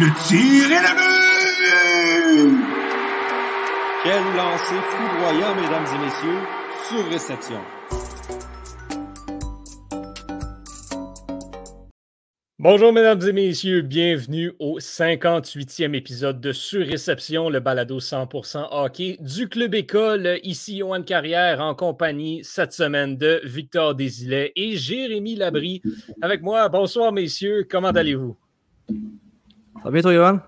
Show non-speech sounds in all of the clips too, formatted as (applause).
le tir et le but! Quel lancer foudroyant, mesdames et messieurs, sur réception. Bonjour mesdames et messieurs, bienvenue au 58e épisode de Surréception, le balado 100% hockey du Club École. Ici Yoann Carrière en compagnie cette semaine de Victor Desilets et Jérémy Labry avec moi. Bonsoir messieurs, comment allez-vous? Ça va bien toi Yoann?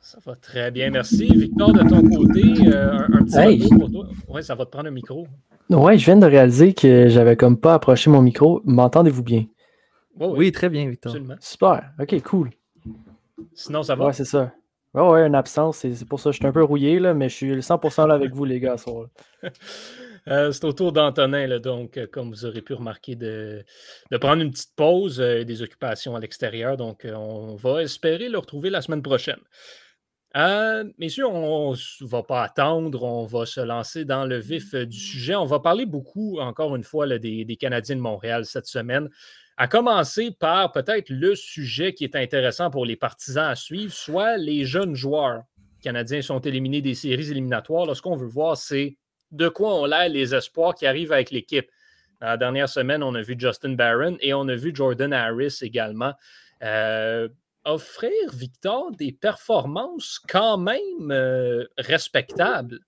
Ça va très bien, merci. Victor, de ton côté, euh, un, un, petit hey. pour toi. Oui, ça va te prendre un micro. Ouais, je viens de réaliser que j'avais comme pas approché mon micro. M'entendez-vous bien? Oh, oui, Oui, très bien, Victor. absolument. Super, ok, cool. Sinon, ça va? Ouais, c'est ça. Ouais, ouais, une absence, c'est c'est pour ça. Je suis un peu rouillé, là, mais je suis 100% là avec vous, les gars, ce soir. (laughs) Euh, c'est au tour d'Antonin, donc, euh, comme vous aurez pu remarquer, de, prendre une petite pause euh, des occupations à l'extérieur. Donc, euh, on va espérer le retrouver la semaine prochaine. Messieurs, on ne va pas attendre, on va se lancer dans le vif du sujet. On va parler beaucoup, encore une fois, des, Canadiens de Montréal cette semaine. À commencer par peut-être le sujet qui est intéressant pour les partisans à suivre, soit les jeunes joueurs canadiens sont éliminés des séries éliminatoires. Là, ce qu'on veut voir, c'est de quoi ont l'air les espoirs qui arrivent avec l'équipe. Dans la dernière semaine, on a vu Justin Barron et on a vu Jordan Harris également euh, offrir, Victor, des performances quand même euh, respectables.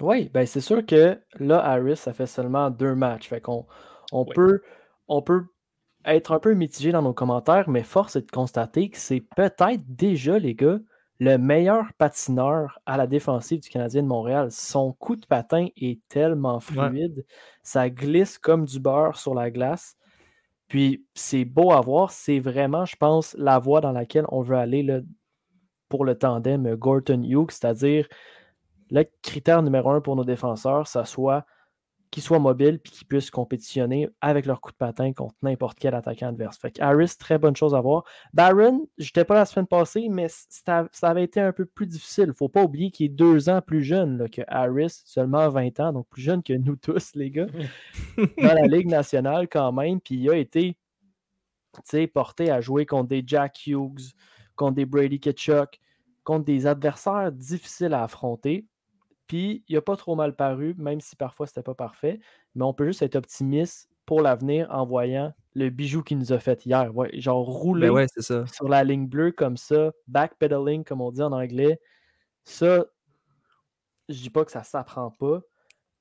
Oui, ben c'est sûr que là, Harris, ça fait seulement deux matchs. Fait qu'on on Oui. peut, on peut être un peu mitigé dans nos commentaires, mais force est de constater que c'est peut-être déjà, les gars, le meilleur patineur à la défensive du Canadien de Montréal. Son coup de patin est tellement fluide, ça glisse comme du beurre sur la glace. Puis c'est beau à voir, c'est vraiment, je pense, la voie dans laquelle on veut aller là, pour le tandem Gorton-Hughes, c'est-à-dire le critère numéro un pour nos défenseurs, ça soit qu'ils soient mobiles et qu'ils puissent compétitionner avec leur coup de patin contre n'importe quel attaquant adverse. Fait que Harris, très bonne chose à voir. Barron, j'étais pas la semaine passée, mais ça, ça avait été un peu plus difficile. Faut pas oublier qu'il est deux ans plus jeune là, que Harris, seulement 20 ans, donc plus jeune que nous tous, les gars, (laughs) dans la Ligue nationale quand même. Puis il a été tu sais, porté à jouer contre des Jack Hughes, contre des Brady Ketchuk, contre des adversaires difficiles à affronter. Puis, il n'a pas trop mal paru, même si parfois c'était pas parfait. Mais on peut juste être optimiste pour l'avenir en voyant le bijou qu'il nous a fait hier. Ouais, genre rouler Ben ouais, ça. sur la ligne bleue comme ça, backpedaling comme on dit en anglais. Ça, je dis pas que ça s'apprend pas,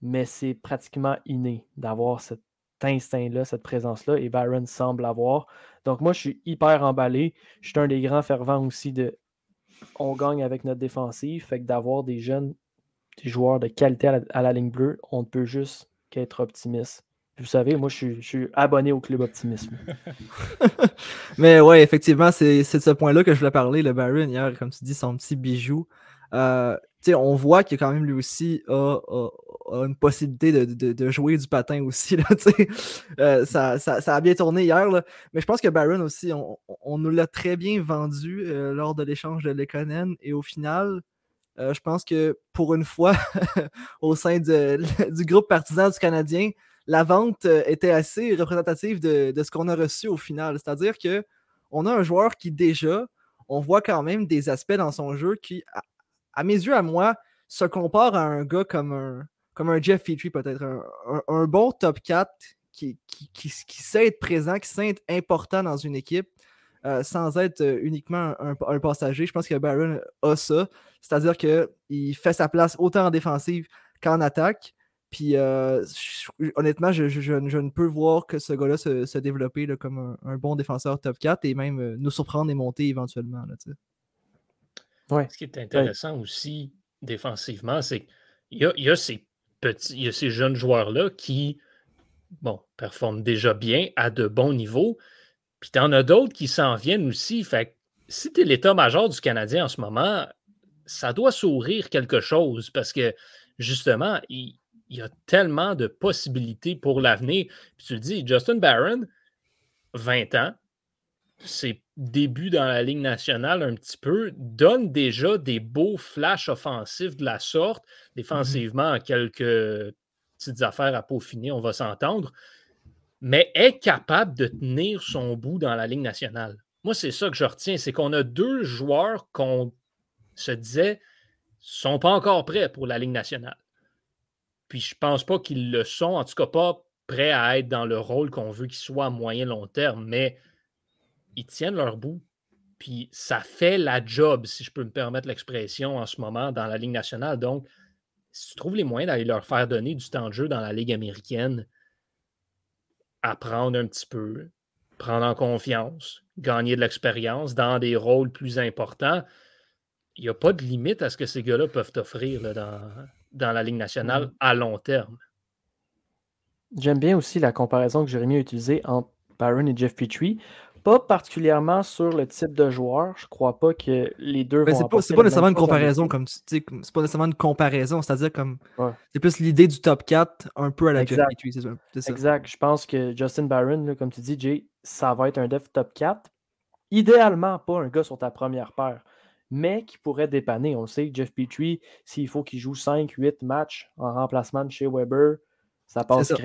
mais c'est pratiquement inné d'avoir cet instinct-là, cette présence-là, et Byron semble l'avoir. Donc moi, je suis hyper emballé. Je suis un des grands fervents aussi de on gagne avec notre défensive, fait que d'avoir des jeunes, des joueurs de qualité à la, à la ligne bleue, on ne peut juste qu'être optimiste. Vous savez, moi, je suis, je suis abonné au club optimisme. (laughs) (laughs) Mais ouais, effectivement, c'est de ce point-là que je voulais parler. Le Baron, hier, comme tu dis, son petit bijou. Euh, tu sais, on voit qu'il quand même lui aussi a, a- a une possibilité de, de- de jouer du patin aussi. Là. (laughs) Euh, ça, ça- ça a bien tourné hier. là. Mais je pense que Baron aussi, on, on nous l'a très bien vendu euh, lors de l'échange de Lekonen. Et au final, euh, je pense que pour une fois, (laughs) au sein (laughs) du groupe partisan du Canadien, la vente euh, était assez représentative de, ce qu'on a reçu au final. C'est-à-dire que on a un joueur qui déjà, on voit quand même des aspects dans son jeu qui, à, mes yeux, à moi, se compare à un gars comme un, comme un Jeff Petrie, peut-être. Un, bon top 4 qui, qui, qui- qui sait être présent, qui sait être important dans une équipe. Euh, sans être euh, uniquement un, un passager. Je pense que Baron a ça. C'est-à-dire qu'il fait sa place autant en défensive qu'en attaque. Puis euh, je- honnêtement, je, je- je- je ne peux voir que ce gars-là se, se développer là, comme un, un bon défenseur top 4 et même euh, nous surprendre et monter éventuellement. Là. Ouais. Ce qui est intéressant aussi défensivement, c'est qu'il y a, il y a ces petits, il y a ces jeunes joueurs-là qui, bon, performent déjà bien à de bons niveaux. Puis tu en as d'autres qui s'en viennent aussi. Fait que si tu es l'état-major du Canadien en ce moment, ça doit sourire quelque chose parce que justement, il, il y a tellement de possibilités pour l'avenir. Puis tu le dis, Justin Barron, 20 ans, ses débuts dans la Ligue nationale un petit peu, donne déjà des beaux flashs offensifs de la sorte. Défensivement, quelques petites affaires à peaufiner, on va s'entendre. Mais est capable de tenir son bout dans la Ligue nationale. moi, c'est ça que je retiens, c'est qu'on a deux joueurs qu'on se disait sont pas encore prêts pour la Ligue nationale. Puis je pense pas qu'ils le sont, en tout cas pas prêts à être dans le rôle qu'on veut qu'ils soient à moyen long terme, mais ils tiennent leur bout. Puis ça fait la job, si je peux me permettre l'expression en ce moment, dans la Ligue nationale. Donc, si tu trouves les moyens d'aller leur faire donner du temps de jeu dans la Ligue américaine, apprendre un petit peu, prendre en confiance, gagner de l'expérience dans des rôles plus importants, il n'y a pas de limite à ce que ces gars-là peuvent offrir dans, dans la Ligue nationale à long terme. J'aime bien aussi la comparaison que Jérémy a utilisée entre Byron et Jeff Petrie. Pas particulièrement sur le type de joueur. Je crois pas que les deux Mais vont c'est pas, nécessairement une comparaison comme tu sais, c'est pas nécessairement une comparaison, c'est-à-dire comme Ouais. c'est plus l'idée du top 4 un peu à la Jeff Exact. C'est ça. Exact. Je pense que Justin Barron, là, comme tu dis, Jay, ça va être un def top 4. Idéalement, pas un gars sur ta première paire, mais qui pourrait dépanner. On le sait, Jeff Petrie, s'il faut qu'il joue 5-8 matchs en remplacement de chez Weber, ça passe ça.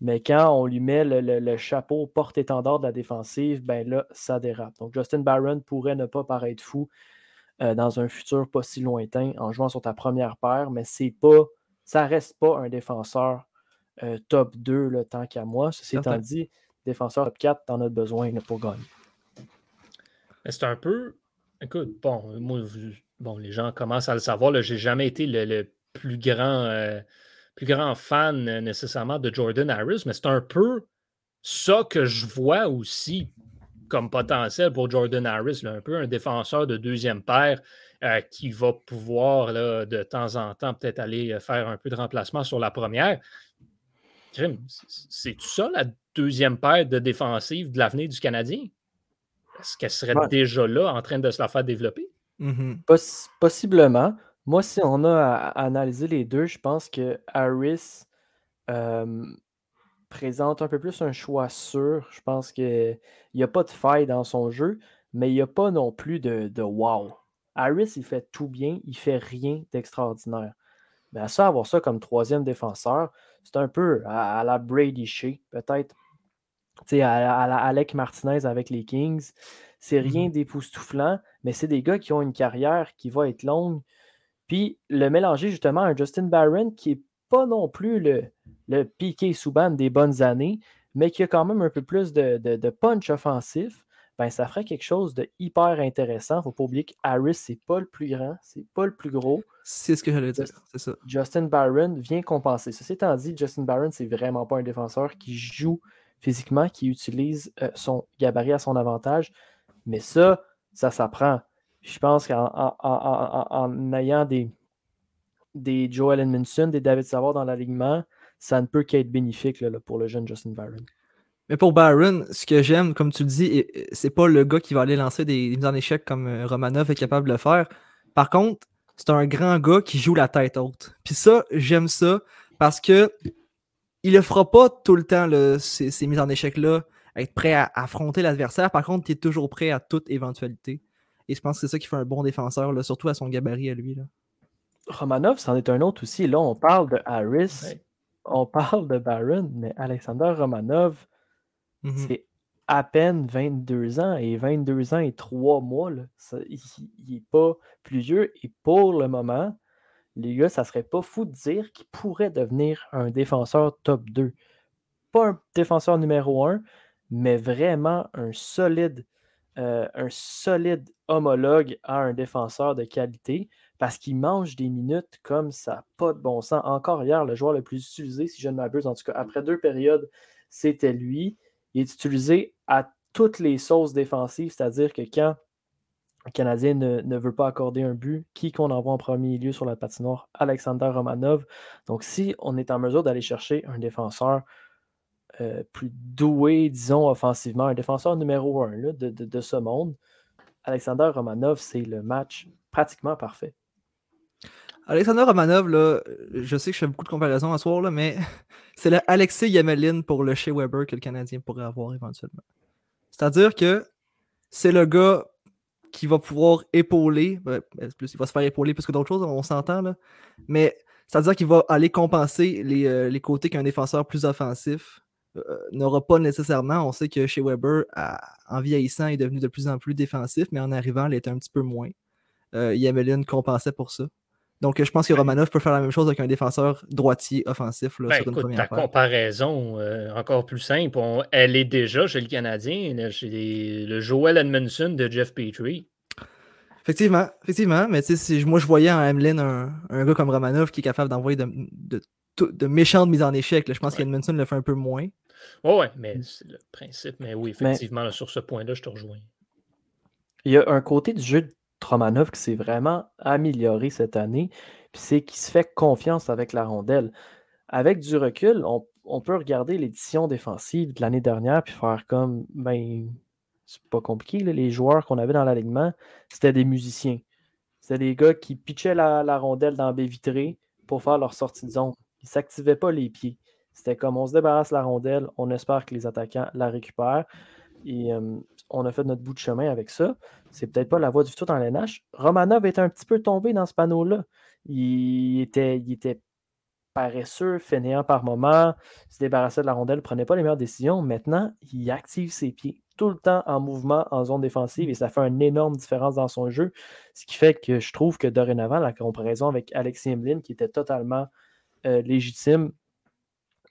Mais quand on lui met le, le- le chapeau porte-étendard de la défensive, ben là, ça dérape. Donc, Justin Barron pourrait ne pas paraître fou euh, dans un futur pas si lointain en jouant sur ta première paire, mais c'est pas, ça reste pas un défenseur euh, top 2 là, tant qu'à moi. Ceci étant dit, défenseur top 4, t'en as besoin là, pour gagner. C'est un peu. Écoute, bon, moi, bon, les gens commencent à le savoir. Je n'ai jamais été le, le plus grand euh, plus grand fan euh, nécessairement de Jordan Harris, mais c'est un peu ça que je vois aussi comme potentiel pour Jordan Harris, là, un peu un défenseur de deuxième paire euh, qui va pouvoir là, de temps en temps peut-être aller euh, faire un peu de remplacement sur la première. C'est- C'est-tu ça la deuxième paire de défensive de l'avenir du Canadien? Est-ce qu'elle serait Ouais. déjà là en train de se la faire développer? Mhm. Poss- possiblement. Moi, si on a à, à analyser les deux, je pense que Harris euh, présente un peu plus un choix sûr. Je pense qu'il n'y a pas de faille dans son jeu, mais il n'y a pas non plus de, de wow. Harris, il fait tout bien, il fait rien d'extraordinaire. Mais à ça, avoir ça comme troisième défenseur, c'est un peu à, à la Brady Shea, peut-être. Tu sais, à, à la Alec Martinez avec les Kings. C'est rien d'époustouflant, mais c'est des gars qui ont une carrière qui va être longue. Puis le mélanger justement à un Justin Barron qui n'est pas non plus le, le Piqué Souban des bonnes années, mais qui a quand même un peu plus de, de- de punch offensif, ben ça ferait quelque chose de hyper intéressant. Il ne faut pas oublier que Harris, c'est pas le plus grand, c'est pas le plus gros. C'est ce que j'allais dire, c'est ça. Justin Barron vient compenser. Ceci étant dit, Justin Barron, c'est vraiment pas un défenseur qui joue physiquement, qui utilise euh, son gabarit à son avantage. Mais ça, ça s'apprend. Je pense qu'en en, en- en- en ayant des, des Joel Edmondson, des David Savard dans l'alignement, ça ne peut qu'être bénéfique là, pour le jeune Justin Barron. Mais pour Byron, ce que j'aime, comme tu le dis, c'est pas le gars qui va aller lancer des, mises en échec comme euh, Romanov est capable de le faire. Par contre, c'est un grand gars qui joue la tête haute. Puis ça, j'aime ça parce que il le fera pas tout le temps, ces, ces mises en échec-là, être prêt à affronter l'adversaire. Par contre, il est toujours prêt à toute éventualité. Et je pense que c'est ça qui fait un bon défenseur, là, surtout à son gabarit à lui. Là. Romanov, c'en est un autre aussi. Là, on parle de Harris, Ouais. on parle de Barron, mais Alexander Romanov, Mhm. C'est à peine 22 ans et 22 ans et 3 mois. là. Ça- il n'est pas plus vieux et pour le moment, les gars, ça serait pas fou de dire qu'il pourrait devenir un défenseur top 2. Pas un défenseur numéro 1, mais vraiment un solide, euh, un solide homologue à un défenseur de qualité parce qu'il mange des minutes comme ça, pas de bon sens. Encore hier, le joueur le plus utilisé, si je ne m'abuse, en tout cas, après deux périodes, c'était lui. Il est utilisé à toutes les sauces défensives, c'est-à-dire que quand le Canadien ne, ne veut pas accorder un but, qui qu'on envoie en premier lieu sur la patinoire Alexander Romanov. Donc, si on est en mesure d'aller chercher un défenseur euh, plus doué, disons, offensivement, un défenseur numéro un là, de, de- ce monde, Alexander Romanov, c'est le match pratiquement parfait. Alexander Romanov, là, je sais que je fais beaucoup de comparaisons à ce soir, là, mais (laughs) c'est le Alexei Yamelin pour le chez Weber que le Canadien pourrait avoir éventuellement. C'est-à-dire que c'est le gars qui va pouvoir épauler, ben, ben, plus, il va se faire épauler plus que d'autres choses, on s'entend, mais c'est-à-dire qu'il va aller compenser les, euh, les côtés qu'un défenseur plus offensif n'aura pas nécessairement. On sait que chez Weber, en vieillissant, il est devenu de plus en plus défensif, mais en arrivant, il était un petit peu moins. Euh, Yamelin compensait pour ça. Donc, je pense que Romanov peut faire la même chose avec un défenseur droitier offensif là, ben, sur une première Ta comparaison, euh, encore plus simple, elle est déjà chez le Canadien, chez le Joel Edmondson de Jeff Petrie. Effectivement, effectivement. Mais si, moi, je voyais en Emeline un, un, gars comme Romanov qui est capable d'envoyer de, de, méchantes mises en échec. Je pense qu'Edmondson le fait un peu moins. Oui, ouais, mais c'est le principe. Mais oui, effectivement, sur ce point-là, je te rejoins. Il y a un côté du jeu de Romanov qui s'est vraiment amélioré cette année, puis c'est qu'il se fait confiance avec la rondelle. Avec du recul, on, peut regarder l'édition défensive de l'année dernière puis faire comme, ben, c'est pas compliqué, les joueurs qu'on avait dans l'alignement, c'était des musiciens. C'était des gars qui pitchaient la, rondelle dans baie vitrée pour faire leur sortie de zone. Ils ne s'activaient pas les pieds. C'était comme on se débarrasse la rondelle, on espère que les attaquants la récupèrent. Et euh, on a fait notre bout de chemin avec ça. C'est peut-être pas la voie du tout dans l'NH. Romanov était un petit peu tombé dans ce panneau-là. Il était, il était paresseux, fainéant par moment, se débarrassait de la rondelle, prenait pas les meilleures décisions. Maintenant, il active ses pieds tout le temps en mouvement en zone défensive et ça fait une énorme différence dans son jeu. Ce qui fait que je trouve que dorénavant, la comparaison avec Alexis Emeline, qui était totalement euh, légitime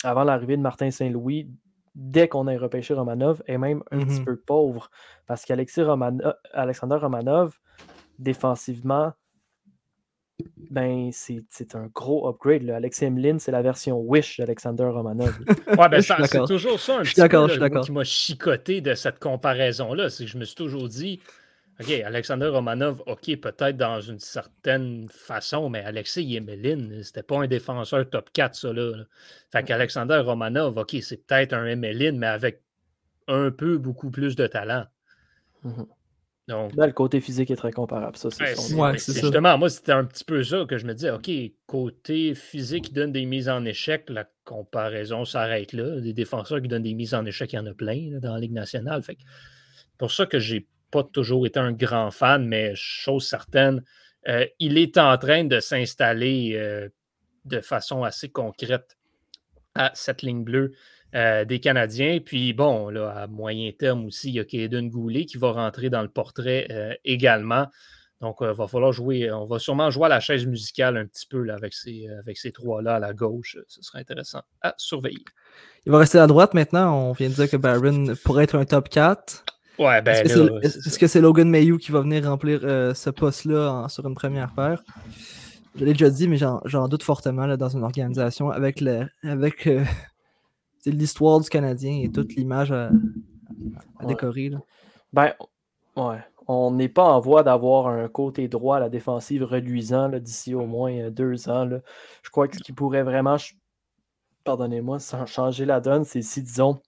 avant l'arrivée de Martin Saint-Louis, dès qu'on a repêché Romanov, est même un petit mm-hmm. peu pauvre. Parce qu'Alexis Romanov, Alexander Romanov, défensivement, ben, c'est un gros upgrade. Là. Alexis Emeline, c'est la version Wish d'Alexander Romanov. (laughs) ouais, ben, c'est toujours ça un petit peu qui m'a chicoté de cette comparaison-là. C'est que je me suis toujours dit, OK, Alexander Romanov, OK, peut-être dans une certaine façon, mais Alexis Emeline, c'était pas un défenseur top 4, ça, là. Fait qu'Alexander Romanov, OK, c'est peut-être un Emeline, mais avec un peu beaucoup plus de talent. Mm-hmm. Donc, le côté physique est très comparable. Ça, c'est justement, moi, c'était un petit peu ça que je me disais, OK, côté physique qui donne des mises en échec, la comparaison s'arrête là. Des défenseurs qui donnent des mises en échec, il y en a plein dans la Ligue nationale. Fait pour ça que j'ai pas toujours été un grand fan, mais chose certaine, euh, il est en train de s'installer euh, de façon assez concrète à cette ligne bleue. Euh, des Canadiens. Puis bon, là, à moyen terme aussi, il y a Kaden Goulet qui va rentrer dans le portrait également. Donc, il va falloir jouer. On va sûrement jouer à la chaise musicale un petit peu là, avec ces, avec ces trois-là à la gauche. Ce sera intéressant à surveiller. Il va rester à droite maintenant. On vient de dire que Barron pourrait être un top 4. Ouais, ben Est-ce que c'est Logan Mayhew qui va venir remplir ce poste-là sur une première paire? Je l'ai déjà dit, mais j'en doute fortement là, dans une organisation avec, le, avec (laughs) c'est l'histoire du Canadien et toute l'image à, décorer. Ben, ouais. On n'est pas en voie d'avoir un côté droit à la défensive reluisant d'ici au moins euh, deux ans. Je crois que ce qui pourrait vraiment, pardonnez-moi, changer la donne, c'est si, disons,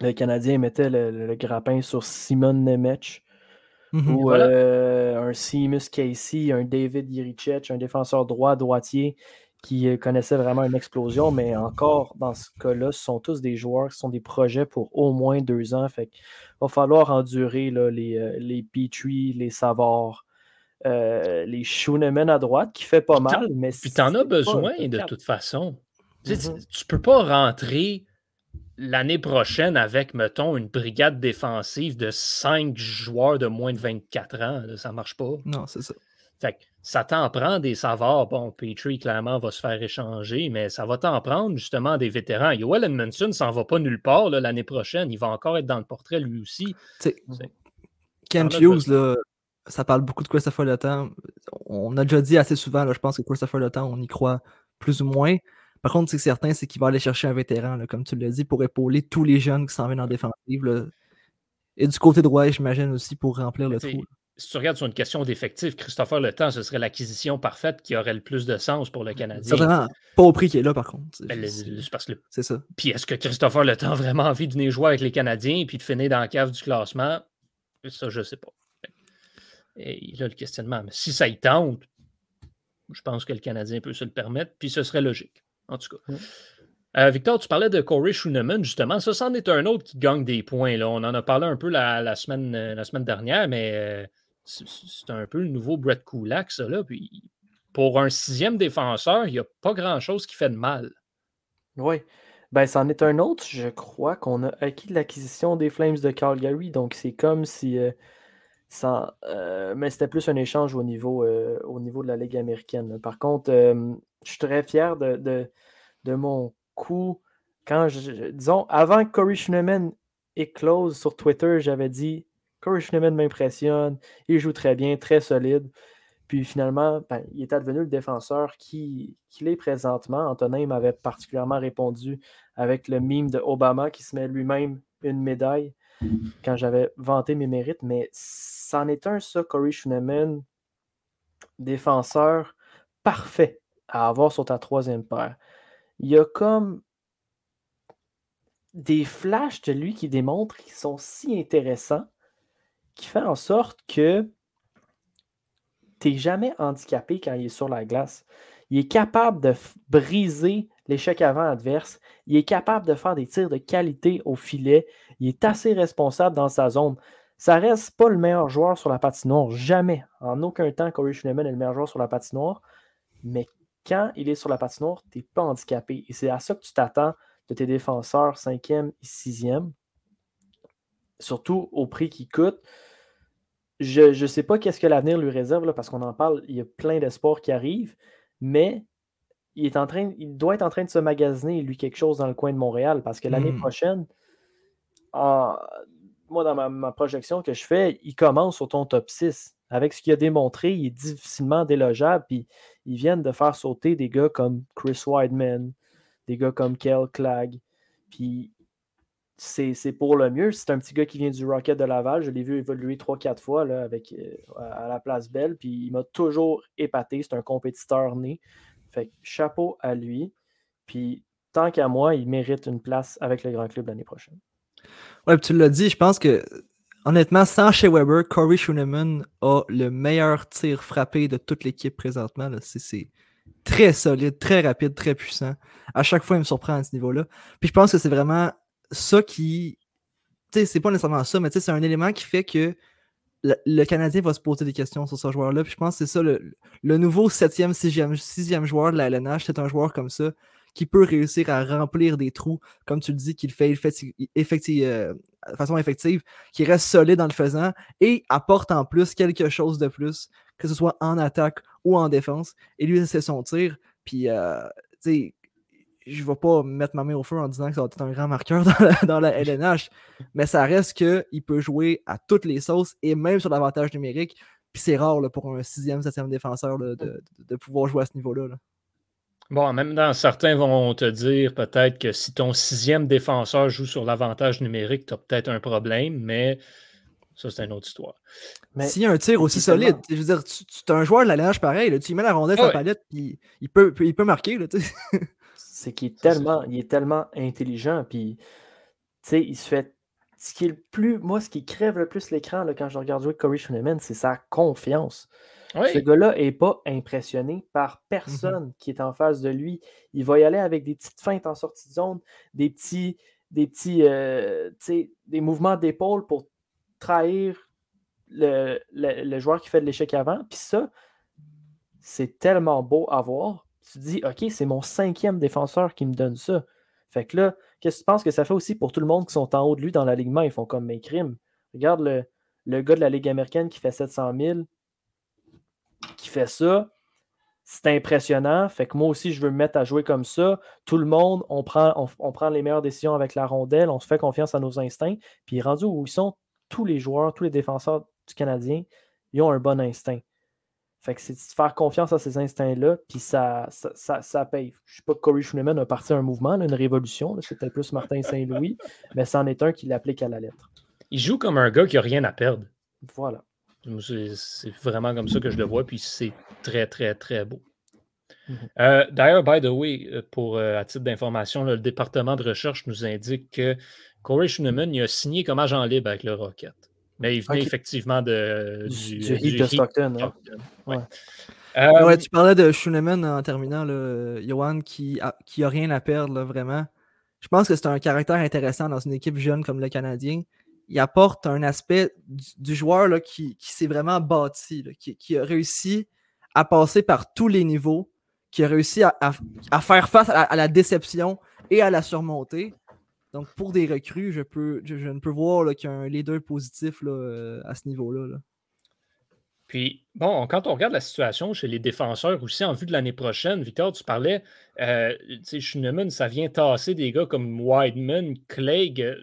le Canadien mettait le, grappin sur Simon Nemec mm-hmm. ou euh, un Seamus Casey, un David Yerichech, un défenseur droit, droitier qui euh, connaissaient vraiment une explosion, mais encore dans ce cas-là, ce sont tous des joueurs qui sont des projets pour au moins deux ans. Fait qu'il va falloir endurer là, les, euh, les Petrie, les Savard, euh, les Schooneman à droite, qui fait pas mal. Mais puis t'en as besoin de toute façon. Tu, ne mm-hmm. peux pas rentrer l'année prochaine avec, mettons, une brigade défensive de cinq joueurs de moins de 24 ans. ça marche pas. Non, c'est ça. Fait que ça t'en prend des savoirs. Bon, Petrie, clairement, va se faire échanger, mais ça va t'en prendre justement des vétérans. Yoel Edmondson s'en va pas nulle part l'année prochaine. Il va encore être dans le portrait lui aussi. Ken Hughes, là, ça parle beaucoup de Christopher Le Temps. On a déjà dit assez souvent, là, je pense que Christopher Le Temps, on y croit plus ou moins. Par contre, c'est certain, c'est qu'il va aller chercher un vétéran, là, comme tu l'as dit, pour épauler tous les jeunes qui s'en viennent en défensive. Et du côté droit, j'imagine aussi, pour remplir le trou si tu regardes sur une question d'effectif, Christopher Le Temps, ce serait l'acquisition parfaite qui aurait le plus de sens pour le Canadien. Certainement. Pas au prix qui est là, par contre. Ben, c'est ça. Puis est-ce que Christopher Le Temps a vraiment envie de venir jouer avec les Canadiens et puis de finir dans la cave du classement? Ça, je ne sais pas. Et là, le questionnement. Mais si ça y tente, je pense que le Canadien peut se le permettre, puis ce serait logique, en tout cas. Euh, Victor, tu parlais de Corey Schooneman, justement. Ça, c'en est un autre qui gagne des points. Là. On en a parlé un peu la, semaine, la semaine dernière, mais euh, c'est un peu le nouveau Brett Kulak, ça. Là. Puis, pour un sixième défenseur, il n'y a pas grand-chose qui fait de mal. Oui. Ben, c'en est un autre, je crois, qu'on a acquis l'acquisition des Flames de Calgary. Donc, c'est comme si. euh, ça, euh, mais c'était plus un échange au niveau, euh, au niveau de la Ligue américaine. Par contre, euh, je suis très fier de, mon coup. Quand disons, avant que Corey Schneemann éclose sur Twitter, j'avais dit Corey Schneemann m'impressionne, il joue très bien, très solide. Puis finalement, ben, il est advenu le défenseur qui- est présentement. Antonin m'avait particulièrement répondu avec le mime de Obama qui se met lui-même une médaille quand j'avais vanté mes mérites. Mais c'en est un, ça, Corey Schneemann, défenseur parfait à avoir sur ta troisième paire. Il y a comme des flashs de lui qui démontrent qu'ils sont si intéressants qui fait en sorte que tu n'es jamais handicapé quand il est sur la glace. Il est capable de briser l'échec avant adverse. Il est capable de faire des tirs de qualité au filet. Il est assez responsable dans sa zone. Ça reste pas le meilleur joueur sur la patinoire. Jamais. En aucun temps, Corey Schneemann est le meilleur joueur sur la patinoire. Mais quand il est sur la patinoire, tu n'es pas handicapé. Et c'est à ça que tu t'attends de tes défenseurs 5e et 6e. Surtout au prix qu'il coûte. Je ne sais pas qu'est-ce que l'avenir lui réserve, là, parce qu'on en parle, il y a plein d'espoirs qui arrivent, mais il, est en train, il doit être en train de se magasiner, lui, quelque chose dans le coin de Montréal, parce que l'année Hmm. prochaine, en- moi, dans ma, projection que je fais, il commence sur ton top 6. Avec ce qu'il a démontré, il est difficilement délogeable, puis ils viennent de faire sauter des gars comme Chris Weidman, des gars comme Kel Clegg, puis c'est pour le mieux. C'est un petit gars qui vient du Rocket de Laval. Je l'ai vu évoluer 3-4 fois avec, euh, à la place belle. Puis il m'a toujours épaté. C'est un compétiteur né. Fait que chapeau à lui. Puis tant qu'à moi, il mérite une place avec le grand club l'année prochaine. Ouais, tu l'as dit, je pense que honnêtement, sans Shea Weber, Corey Schooneman a le meilleur tir frappé de toute l'équipe présentement. C'est- très solide, très rapide, très puissant. À chaque fois, il me surprend à ce niveau-là. Puis je pense que c'est vraiment ça qui. Tu sais, c'est pas nécessairement ça, mais c'est un élément qui fait que le, Canadien va se poser des questions sur ce joueur-là. Puis je pense que c'est ça, le, le nouveau 7e, 6e, 6e joueur de la LNH, c'est un joueur comme ça qui peut réussir à remplir des trous, comme tu le dis, qu'il fait euh, de façon effective, qui reste solide en le faisant et apporte en plus quelque chose de plus, que ce soit en attaque ou en défense. Et lui, c'est son tir. Puis, euh, tu sais, je ne vais pas mettre ma main au feu en disant que ça va être un grand marqueur dans la, LNH, mais ça reste qu'il peut jouer à toutes les sauces et même sur l'avantage numérique. Puis c'est rare pour un sixième, septième défenseur de, pouvoir jouer à ce niveau-là. là. Bon, même dans certains vont te dire peut-être que si ton sixième défenseur joue sur l'avantage numérique, tu as peut-être un problème, mais ça, c'est une autre histoire. Mais S'il y a un tir aussi solide, je veux dire, tu, tu es un joueur de la LNH pareil, là, tu lui mets la rondelle sur Ah la ouais. palette, puis il peut, il peut marquer. Là, tu sais. (laughs) c'est qu'il est tellement, il est tellement intelligent. Puis, tu sais, il se fait. Ce qui est le plus. Moi, ce qui crève le plus l'écran là, quand je regarde jouer Corey Schneemann, c'est sa confiance. Ce gars-là n'est pas impressionné par personne qui est en face de lui. Il va y aller avec des petites feintes en sortie de zone, des petits, des petits euh, des mouvements d'épaule pour trahir le, le- le joueur qui fait de l'échec avant. Puis ça, c'est tellement beau à voir. Tu te dis, OK, c'est mon cinquième défenseur qui me donne ça. Fait que là, qu'est-ce que tu penses que ça fait aussi pour tout le monde qui sont en haut de lui dans l'alignement? Ils font comme mes crimes. Regarde le, le gars de la Ligue américaine qui fait 700 000 qui fait ça, c'est impressionnant. Fait que moi aussi, je veux me mettre à jouer comme ça. Tout le monde, on prend, on, on prend les meilleures décisions avec la rondelle, on se fait confiance à nos instincts. Puis rendu où ils sont, tous les joueurs, tous les défenseurs du Canadien, ils ont un bon instinct. Fait que c'est de faire confiance à ces instincts-là, puis ça, ça, ça, ça paye. Je ne sais pas que Corey Schneemann a parti un mouvement, là, une révolution. C'était plus Martin Saint-Louis, mais c'en est un qui l'applique à la lettre. il joue comme un gars qui n'a rien à perdre. Voilà. C'est vraiment comme ça que je le vois, puis c'est très, très, très beau. Mhm. Euh, D'ailleurs, by the way, euh, pour, euh, à titre d'information, le département de recherche nous indique que Corey Schneemann il a signé comme agent libre avec le Rocket. Mais il venait Ok. effectivement de, Du, du, du de Stockton. hein. Stockton. Ouais. Ouais. Euh, Ouais, tu parlais de Schooneman en terminant, Johan, qui a, qui a rien à perdre, là, vraiment. Je pense que c'est un caractère intéressant dans une équipe jeune comme le Canadien. Il apporte un aspect du, joueur là, qui, qui s'est vraiment bâti, qui, qui a réussi à passer par tous les niveaux, qui a réussi à, à- faire face à la, déception et à la surmonter. Donc, pour des recrues, je, peux, je, ne peux voir là, qu'il y a un leader positif euh, à ce niveau-là. là. Puis, bon, quand on regarde la situation chez les défenseurs aussi en vue de l'année prochaine, Victor, tu parlais, euh, tu ça vient tasser des gars comme Wideman, Clegg, euh,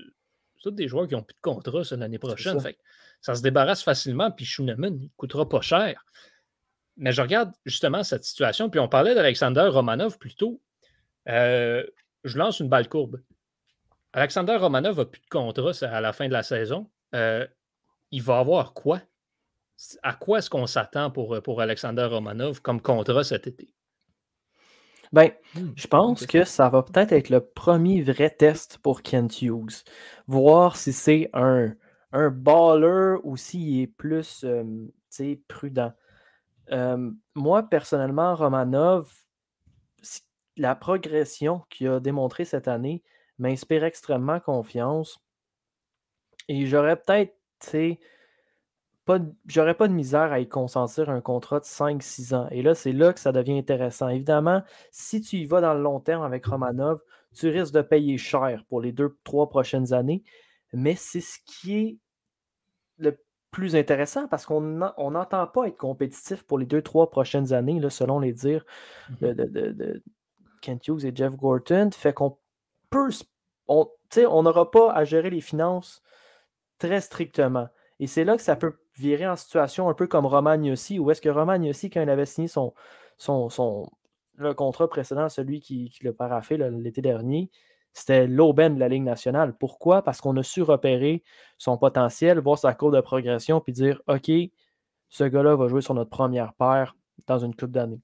tous des joueurs qui n'ont plus de contrat l'année prochaine. ça. Fait ça se débarrasse facilement, puis Schneemann, il ne coûtera pas cher. Mais je regarde justement cette situation, puis on parlait d'Alexander Romanov plus tôt. Euh, je lance une balle courbe. Alexander Romanov n'a plus de contrat à la fin de la saison. Euh, il va avoir quoi? À quoi est-ce qu'on s'attend pour, pour Alexander Romanov comme contrat cet été? Ben, Hmm, je pense que ça va peut-être être le premier vrai test pour Kent Hughes. Voir si c'est un, un baller ou s'il est plus euh, prudent. Euh, moi, personnellement, Romanov, la progression qu'il a démontrée cette année m'inspire extrêmement confiance. Et j'aurais peut-être, pas j'aurais pas de misère à y consentir un contrat de 5-6 ans. Et là, c'est là que ça devient intéressant. Évidemment, si tu y vas dans le long terme avec Romanov, tu risques de payer cher pour les deux, trois prochaines années. Mais c'est ce qui est le plus intéressant parce qu'on n'en- on n'entend pas être compétitif pour les deux, trois prochaines années, là, selon les dires de, de- de- de Kent Hughes et Jeff Gorton. Fait qu'on peut. On sais, on n'aura pas à gérer les finances très strictement. Et c'est là que ça peut virer en situation un peu comme Roman Yossi, où est-ce que Roman quand il avait signé son, son, son le contrat précédent, celui qui, qui là, l'été dernier, c'était l'aubaine de la Ligue nationale. Pourquoi? Parce qu'on a su repérer son potentiel, voir sa courbe de progression, puis dire OK, ce gars-là va jouer sur notre première paire dans une coupe d'années.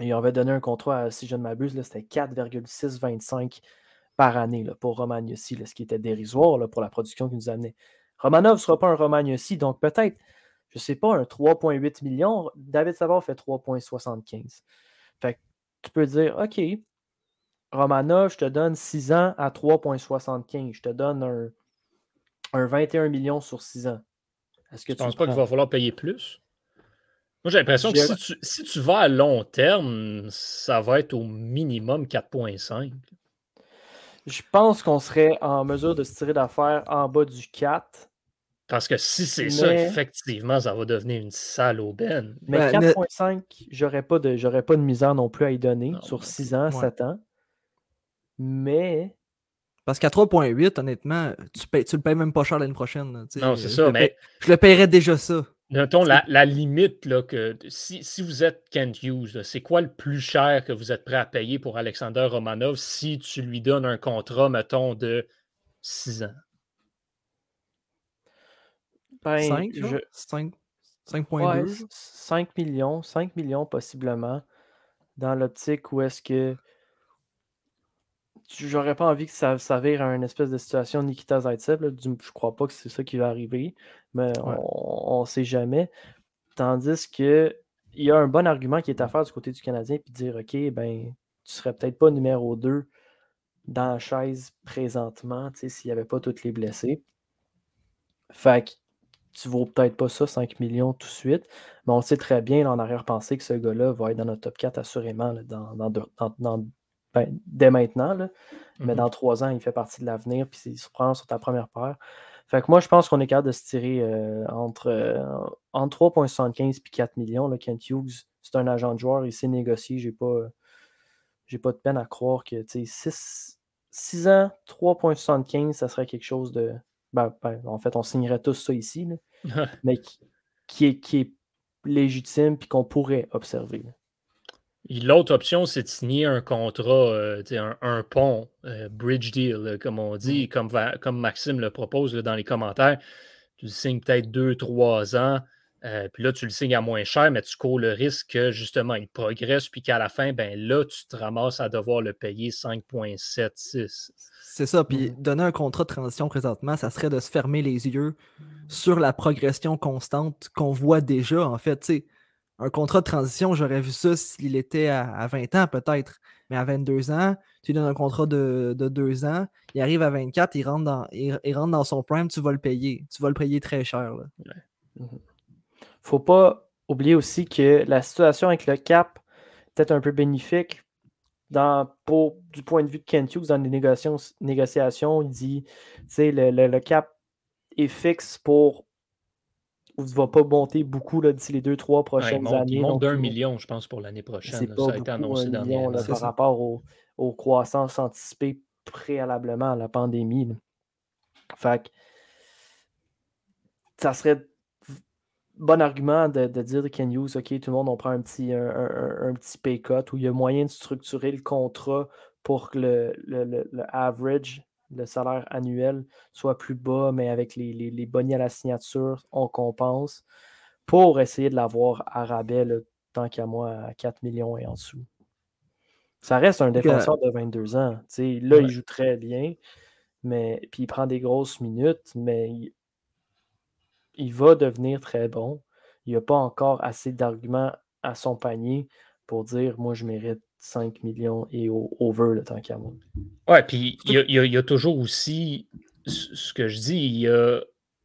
Et on avait donné un contrat, à, si je ne m'abuse, c'était 4,625 par année là, pour Roman Yossi, ce qui était dérisoire là, pour la production qu'il nous amenait. Romanov ne sera pas un Roman Yossi, donc peut-être, je ne sais pas, un 3,8 millions. David Savard fait 3,75. Fait que tu peux dire, OK, Romanov, je te donne 6 ans à 3,75. Je te donne un, un 21 millions sur 6 ans. Est-ce que Tu tu ne penses pas qu'il va falloir payer plus? Moi, j'ai l'impression que si tu, si tu vas à long terme, ça va être au minimum 4,5. Je pense qu'on serait en mesure de se tirer d'affaire en bas du 4. Parce que si c'est ça, effectivement, ça va devenir une sale aubaine. Mais Ben, ne- 4.5, j'aurais pas, de, j'aurais pas de misère non plus à y donner Non, sur non 6 ans, Ouais. 7 ans. Mais Parce qu'à 3.8, honnêtement, tu, payes, tu le payes même pas cher l'année prochaine. là, tu sais, Non, c'est je ça, le mais paye- je le paierais déjà ça. notons la, la limite, là, que si, si vous êtes Kent Hughes, c'est quoi le plus cher que vous êtes prêt à payer pour Alexander Romanov si tu lui donnes un contrat, mettons, de 6 ans? Ben, 5, je- 5, ouais, 5.2. c- 5 millions, 5 millions possiblement, dans l'optique où est-ce que j'aurais pas envie que ça, ça vire à une espèce de situation Nikita Zaitsev. là, du- je crois pas que c'est ça qui va arriver, mais Ouais. on ne sait jamais. Tandis que il y a un bon argument qui est à faire du côté du Canadien, puis dire OK, ben, tu serais peut-être pas numéro 2 dans la chaise présentement, tu sais, s'il n'y avait pas tous les blessés. Fait que tu vaux peut-être pas ça, 5 millions tout de suite. Mais on sait très bien là, en arrière-pensée que ce gars-là va être dans notre top 4 assurément là, dans, dans deux- dans- ben, dès maintenant. là. Mais Mhm. dans trois ans, il fait partie de l'avenir, puis il se prend sur ta première paire. Fait que moi, je pense qu'on est capable de se tirer euh, entre, euh, entre 3,75 et 4 millions. Là, Kent Hughes, c'est un agent de joueur, il sait négocier. J'ai pas, j'ai pas de peine à croire que 6, 6 ans, 3,75, ça serait quelque chose de. Ben, ben, en fait, on signerait tous ça ici, là, mais qui, qui est, qui est légitime puis qu'on pourrait observer. L'autre option, c'est de signer un contrat, euh, un, un pont, euh, bridge deal, comme on dit, comme, va- comme Maxime le propose là, dans les commentaires. Tu signes peut-être deux, trois ans, euh, puis là, tu le signes à moins cher, mais tu cours le risque que justement, il progresse, puis qu'à la fin, ben là, tu te ramasses à devoir le payer 5,76. C'est ça. Puis donner un contrat de transition présentement, ça serait de se fermer les yeux sur la progression constante qu'on voit déjà. En fait, tu sais, un contrat de transition, j'aurais vu ça s'il était à, à 20 ans peut-être. Mais à 22 ans, tu lui donnes un contrat de, de 2 ans, il arrive à 24, il rentre, dans, il, il rentre dans son prime, tu vas le payer. Tu vas le payer très cher. là. Faut pas oublier aussi que la situation avec le cap, peut-être un peu bénéfique. Dans, pour, du point de vue de Kent Hughes, dans les négociations, négociations il dit le, le, le cap est fixe pour ne va pas monter beaucoup d'ici les deux, trois prochaines ouais, années. Il monte d'un million, je pense, pour l'année prochaine. C'est pas ça a été annoncé million, là, par rapport aux, aux, croissances anticipées préalablement à la pandémie. Là. Fait que, ça serait bon argument de, de dire de Ken Hughes, OK, tout le monde, on prend un petit, un, un, un, petit pay cut où il y a moyen de structurer le contrat pour que le, le, le, le average le salaire annuel soit plus bas, mais avec les, les, les bonnets à la signature, on compense pour essayer de l'avoir à rabais, là, tant qu'à moi, à 4 millions et en dessous. Ça reste un défenseur de 22 ans. là, ouais. il joue très bien, mais puis il prend des grosses minutes, mais il, il va devenir très bon. Il n'y a pas encore assez d'arguments à son panier pour dire moi je mérite 5 millions et au, over le temps qu'à moi. Ouais, puis il y, y, y, a toujours aussi ce que je dis, il y a,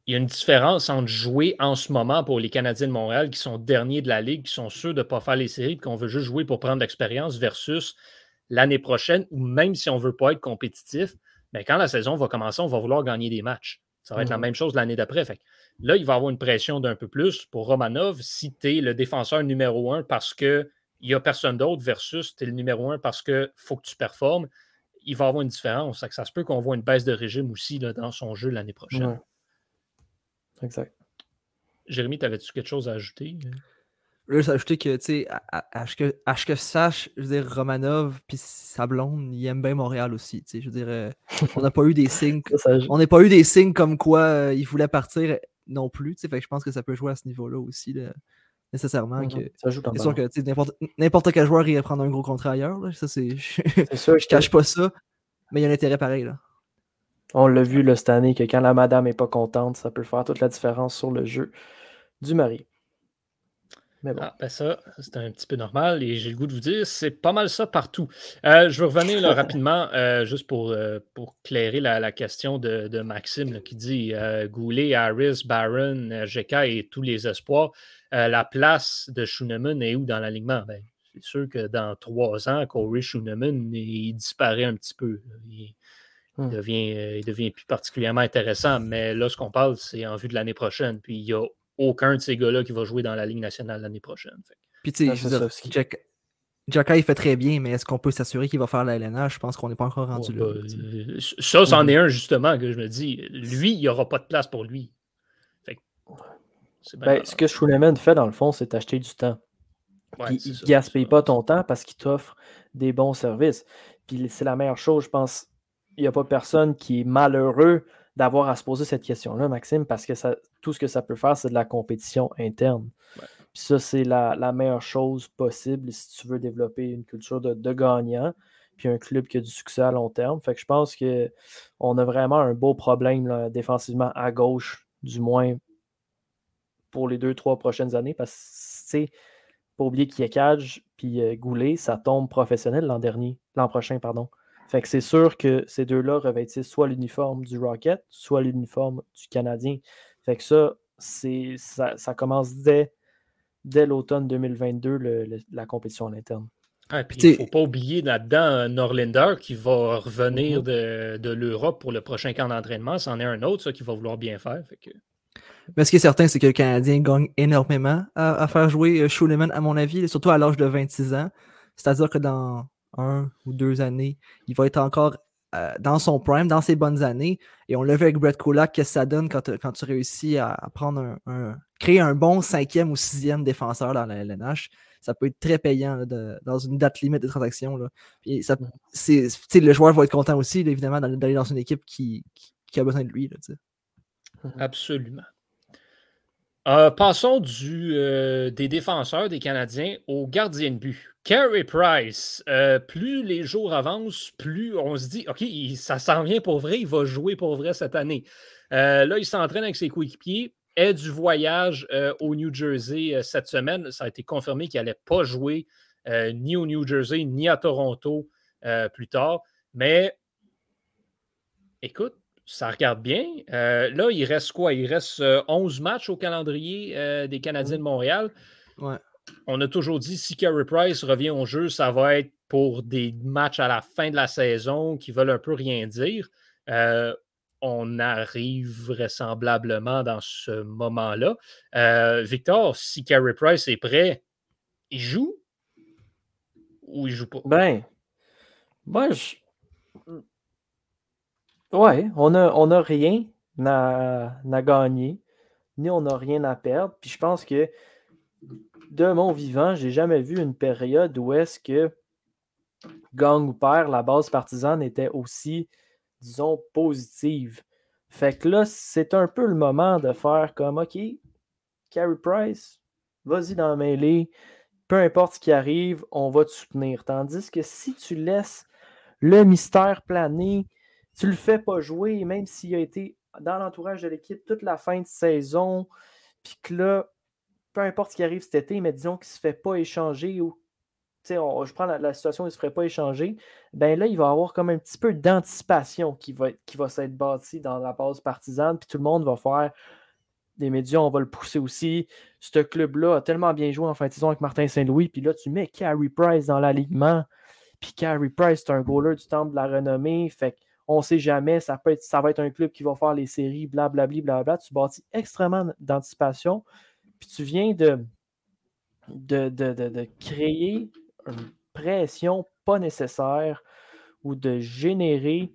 y a, une différence entre jouer en ce moment pour les Canadiens de Montréal qui sont derniers de la Ligue, qui sont sûrs de ne pas faire les séries, qu'on veut juste jouer pour prendre l'expérience versus l'année prochaine, ou même si on ne veut pas être compétitif, mais quand la saison va commencer, on va vouloir gagner des matchs. Ça va être la même chose l'année d'après. Là, il va avoir une pression d'un peu plus pour Romanov si tu es le défenseur numéro un parce que il n'y a personne d'autre versus tu es le numéro un parce qu'il faut que tu performes, il va y avoir une différence. Ça, ça se peut qu'on voit une baisse de régime aussi là, dans son jeu l'année prochaine. Exact. Jérémy, t'avais-tu quelque chose à ajouter? Là, j'ai ajouté que, tu sais, à, ce que, sache, je veux dire, Romanov puis sa blonde, il aime bien Montréal aussi, tu sais, je veux dire, euh, on n'a pas eu des signes, (laughs) on n'a pas eu des signes comme quoi euh, il voulait partir non plus, tu sais, fait que je pense que ça peut jouer à ce niveau-là aussi, là nécessairement. Mm Que... Ça joue c'est sûr que n'importe quel joueur irait prendre un gros contrat ailleurs. Là. Ça, c'est. (laughs) je sûr, je cache pas ça. Mais il y a un intérêt pareil. Là. On l'a vu là, cette année que quand la madame n'est pas contente, ça peut faire toute la différence sur le jeu du mari. Mais bon. Ah, ben ça, c'est un petit peu normal et j'ai le goût de vous dire, c'est pas mal ça partout. Euh, je vais revenir là, (laughs) rapidement, euh, juste pour, euh, pour clairer la, la question de, de Maxime là, qui dit euh, Goulet, Harris, Barron, GK et tous les espoirs. La place de Schooneman est où dans l'alignement? Ben, c'est sûr que dans trois ans, Corey Schooneman, il disparaît un petit peu. Il, Hmm. il, devient, il devient plus particulièrement intéressant, mais là, ce qu'on parle, c'est en vue de l'année prochaine. Puis il n'y a aucun de ces gars-là qui va jouer dans la Ligue nationale l'année prochaine. Fait. Puis tu sais, Jack, Jacka, il fait très bien, mais est-ce qu'on peut s'assurer qu'il va faire la LNH? Je pense qu'on n'est pas encore rendu oh, là. Bah, ça, c'en est un justement que je me dis. Lui, il n'y aura pas de place pour lui. Ben, ce que Schooneman fait, dans le fond, c'est acheter du temps. Ouais, il ne gaspille pas ton temps parce qu'il t'offre des bons services. Puis c'est la meilleure chose, je pense. Il n'y a pas personne qui est malheureux d'avoir à se poser cette question-là, Maxime, parce que ça, tout ce que ça peut faire, c'est de la compétition interne. Ouais. Puis ça, c'est la, la, meilleure chose possible si tu veux développer une culture de, de, gagnant, puis un club qui a du succès à long terme. Fait que je pense qu'on a vraiment un beau problème là, défensivement à gauche, du moins pour les deux, trois prochaines années, parce que pas oublier qu'il y a Cage puis euh, Goulet, ça tombe professionnel l'an dernier, l'an prochain, pardon. Fait que c'est sûr que ces deux-là revêtissent soit l'uniforme du Rocket, soit l'uniforme du Canadien. Fait que ça, c'est ça, ça commence dès, dès l'automne 2022, le, le, la compétition à l'interne. Ah, puis il ne faut pas oublier là-dedans Norlinder qui va revenir mm -hmm. de, de l'Europe pour le prochain camp d'entraînement. C'en est un autre, ça, qui va vouloir bien faire. Fait que... Mais ce qui est certain, c'est que le Canadien gagne énormément à, à faire jouer Schuleman, à mon avis, surtout à l'âge de 26 ans. C'est-à-dire que dans un ou deux années, il va être encore euh, dans son prime, dans ses bonnes années. Et on l'a vu avec Brett Kulak, qu'est-ce que ça donne quand, quand tu réussis à, à prendre un, un, créer un bon cinquième ou sixième défenseur dans la LNH. Ça peut être très payant là, de, dans une date limite de transaction. Là. Ça, c'est, le joueur va être content aussi, là, évidemment, d'aller dans une équipe qui, qui, qui a besoin de lui. Là, Absolument. Euh, passons du, euh, des défenseurs des Canadiens aux gardiens de but. Carey Price, euh, plus les jours avancent, plus on se dit, OK, ça s'en vient pour vrai, il va jouer pour vrai cette année. Euh, là, il s'entraîne avec ses coéquipiers, est du voyage euh, au New Jersey cette semaine. Ça a été confirmé qu'il n'allait pas jouer ni au New Jersey, ni à Toronto plus tard. Mais écoute, ça regarde bien. Là, il reste quoi? Il reste euh, 11 matchs au calendrier des Canadiens de Montréal. Ouais. On a toujours dit si Carey Price revient au jeu, ça va être pour des matchs à la fin de la saison qui veulent un peu rien dire. Euh, on arrive vraisemblablement dans ce moment-là. Euh, Victor, si Carey Price est prêt, il joue ou il joue pas? Ben, moi, je... Ouais, on n'a on a rien à, gagner, ni on n'a rien à perdre. Puis je pense que de mon vivant, j'ai jamais vu une période où est-ce que gang ou père, la base partisane était aussi, disons, positive. Fait que là, c'est un peu le moment de faire comme OK, Carey Price, vas-y dans la mêlée, peu importe ce qui arrive, on va te soutenir. Tandis que si tu laisses le mystère planer, tu le fais pas jouer, même s'il a été dans l'entourage de l'équipe toute la fin de saison, puis que là, peu importe ce qui arrive cet été, mais disons qu'il ne se fait pas échanger ou je prends la, situation où il ne se ferait pas échanger, ben là, il va y avoir comme un petit peu d'anticipation qui va, qui va s'être bâtie dans la base partisane, puis tout le monde va faire des médias, on va le pousser aussi. Ce club-là a tellement bien joué en fin de saison avec Martin Saint-Louis, puis là, tu mets Carey Price dans l'alignement, puis Carey Price, c'est un goaler du temple de la renommée, fait on ne sait jamais, ça, peut être, ça va être un club qui va faire les séries, blablabla, bla, Tu bâtis extrêmement d'anticipation, puis tu viens de, de, de, créer une pression pas nécessaire ou de générer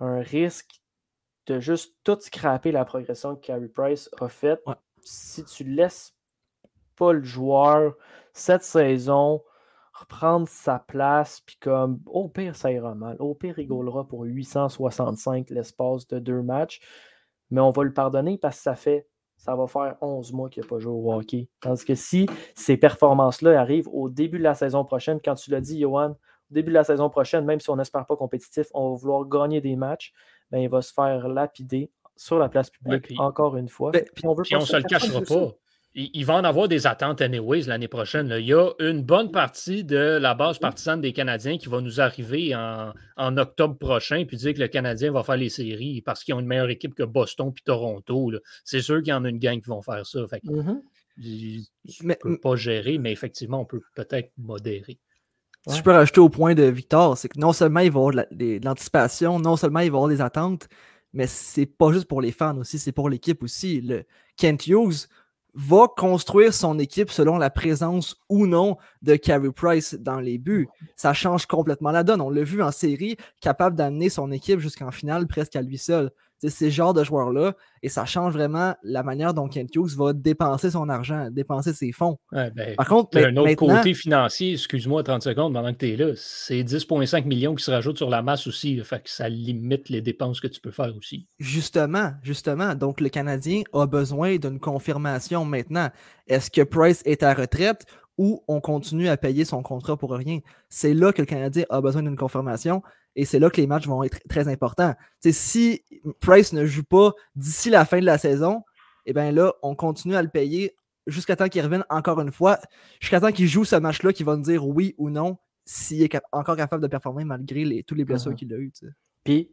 un risque de juste tout scraper la progression que Carey Price a faite. Si tu laisses pas le joueur cette saison reprendre sa place, puis comme au pire, ça ira mal. Au pire, il rigolera pour 865 l'espace de deux matchs. Mais on va le pardonner parce que ça fait ça va faire 11 mois qu'il n'a pas joué au hockey. Tandis que si ces performances-là arrivent au début de la saison prochaine, quand tu l'as dit, Johan, au début de la saison prochaine, même si on n'espère pas compétitif, on va vouloir gagner des matchs, ben, il va se faire lapider sur la place publique encore une fois. Ben, puis on ne se le cachera pas il va en avoir des attentes anyways l'année prochaine. Il y a une bonne partie de la base partisane des Canadiens qui va nous arriver en, octobre prochain puis dire que le Canadien va faire les séries parce qu'ils ont une meilleure équipe que Boston puis Toronto. C'est sûr qu'il y en a une gang qui vont faire ça. Fait ne peux pas gérer, mais effectivement, on peut peut-être modérer. Si je peux rajouter au point de Victor, c'est que non seulement il va y avoir de l'anticipation, non seulement il va y avoir des attentes, mais c'est pas juste pour les fans aussi, c'est pour l'équipe aussi. Le Kent Hughes, va construire son équipe selon la présence ou non de Carey Price dans les buts. Ça change complètement la donne. On l'a vu en série, capable d'amener son équipe jusqu'en finale presque à lui seul. C'est ce genre de joueurs-là, et ça change vraiment la manière dont Kent Hughes va dépenser son argent, dépenser ses fonds. Ben, Par contre, un autre côté financier, excuse-moi 30 secondes pendant que tu es là, c'est 10,5 millions qui se rajoutent sur la masse aussi. fait que ça limite les dépenses que tu peux faire aussi. Justement, justement. Donc, le Canadien a besoin d'une confirmation maintenant. Est-ce que Price est à retraite ou on continue à payer son contrat pour rien? C'est là que le Canadien a besoin d'une confirmation. Et c'est là que les matchs vont être très importants. si Price ne joue pas d'ici la fin de la saison, eh bien là, on continue à le payer jusqu'à temps qu'il revienne encore une fois, jusqu'à temps qu'il joue ce match-là, qu'il va nous dire oui ou non s'il est encore capable de performer malgré les, tous les blessures uh-huh. qu'il a eues. Puis,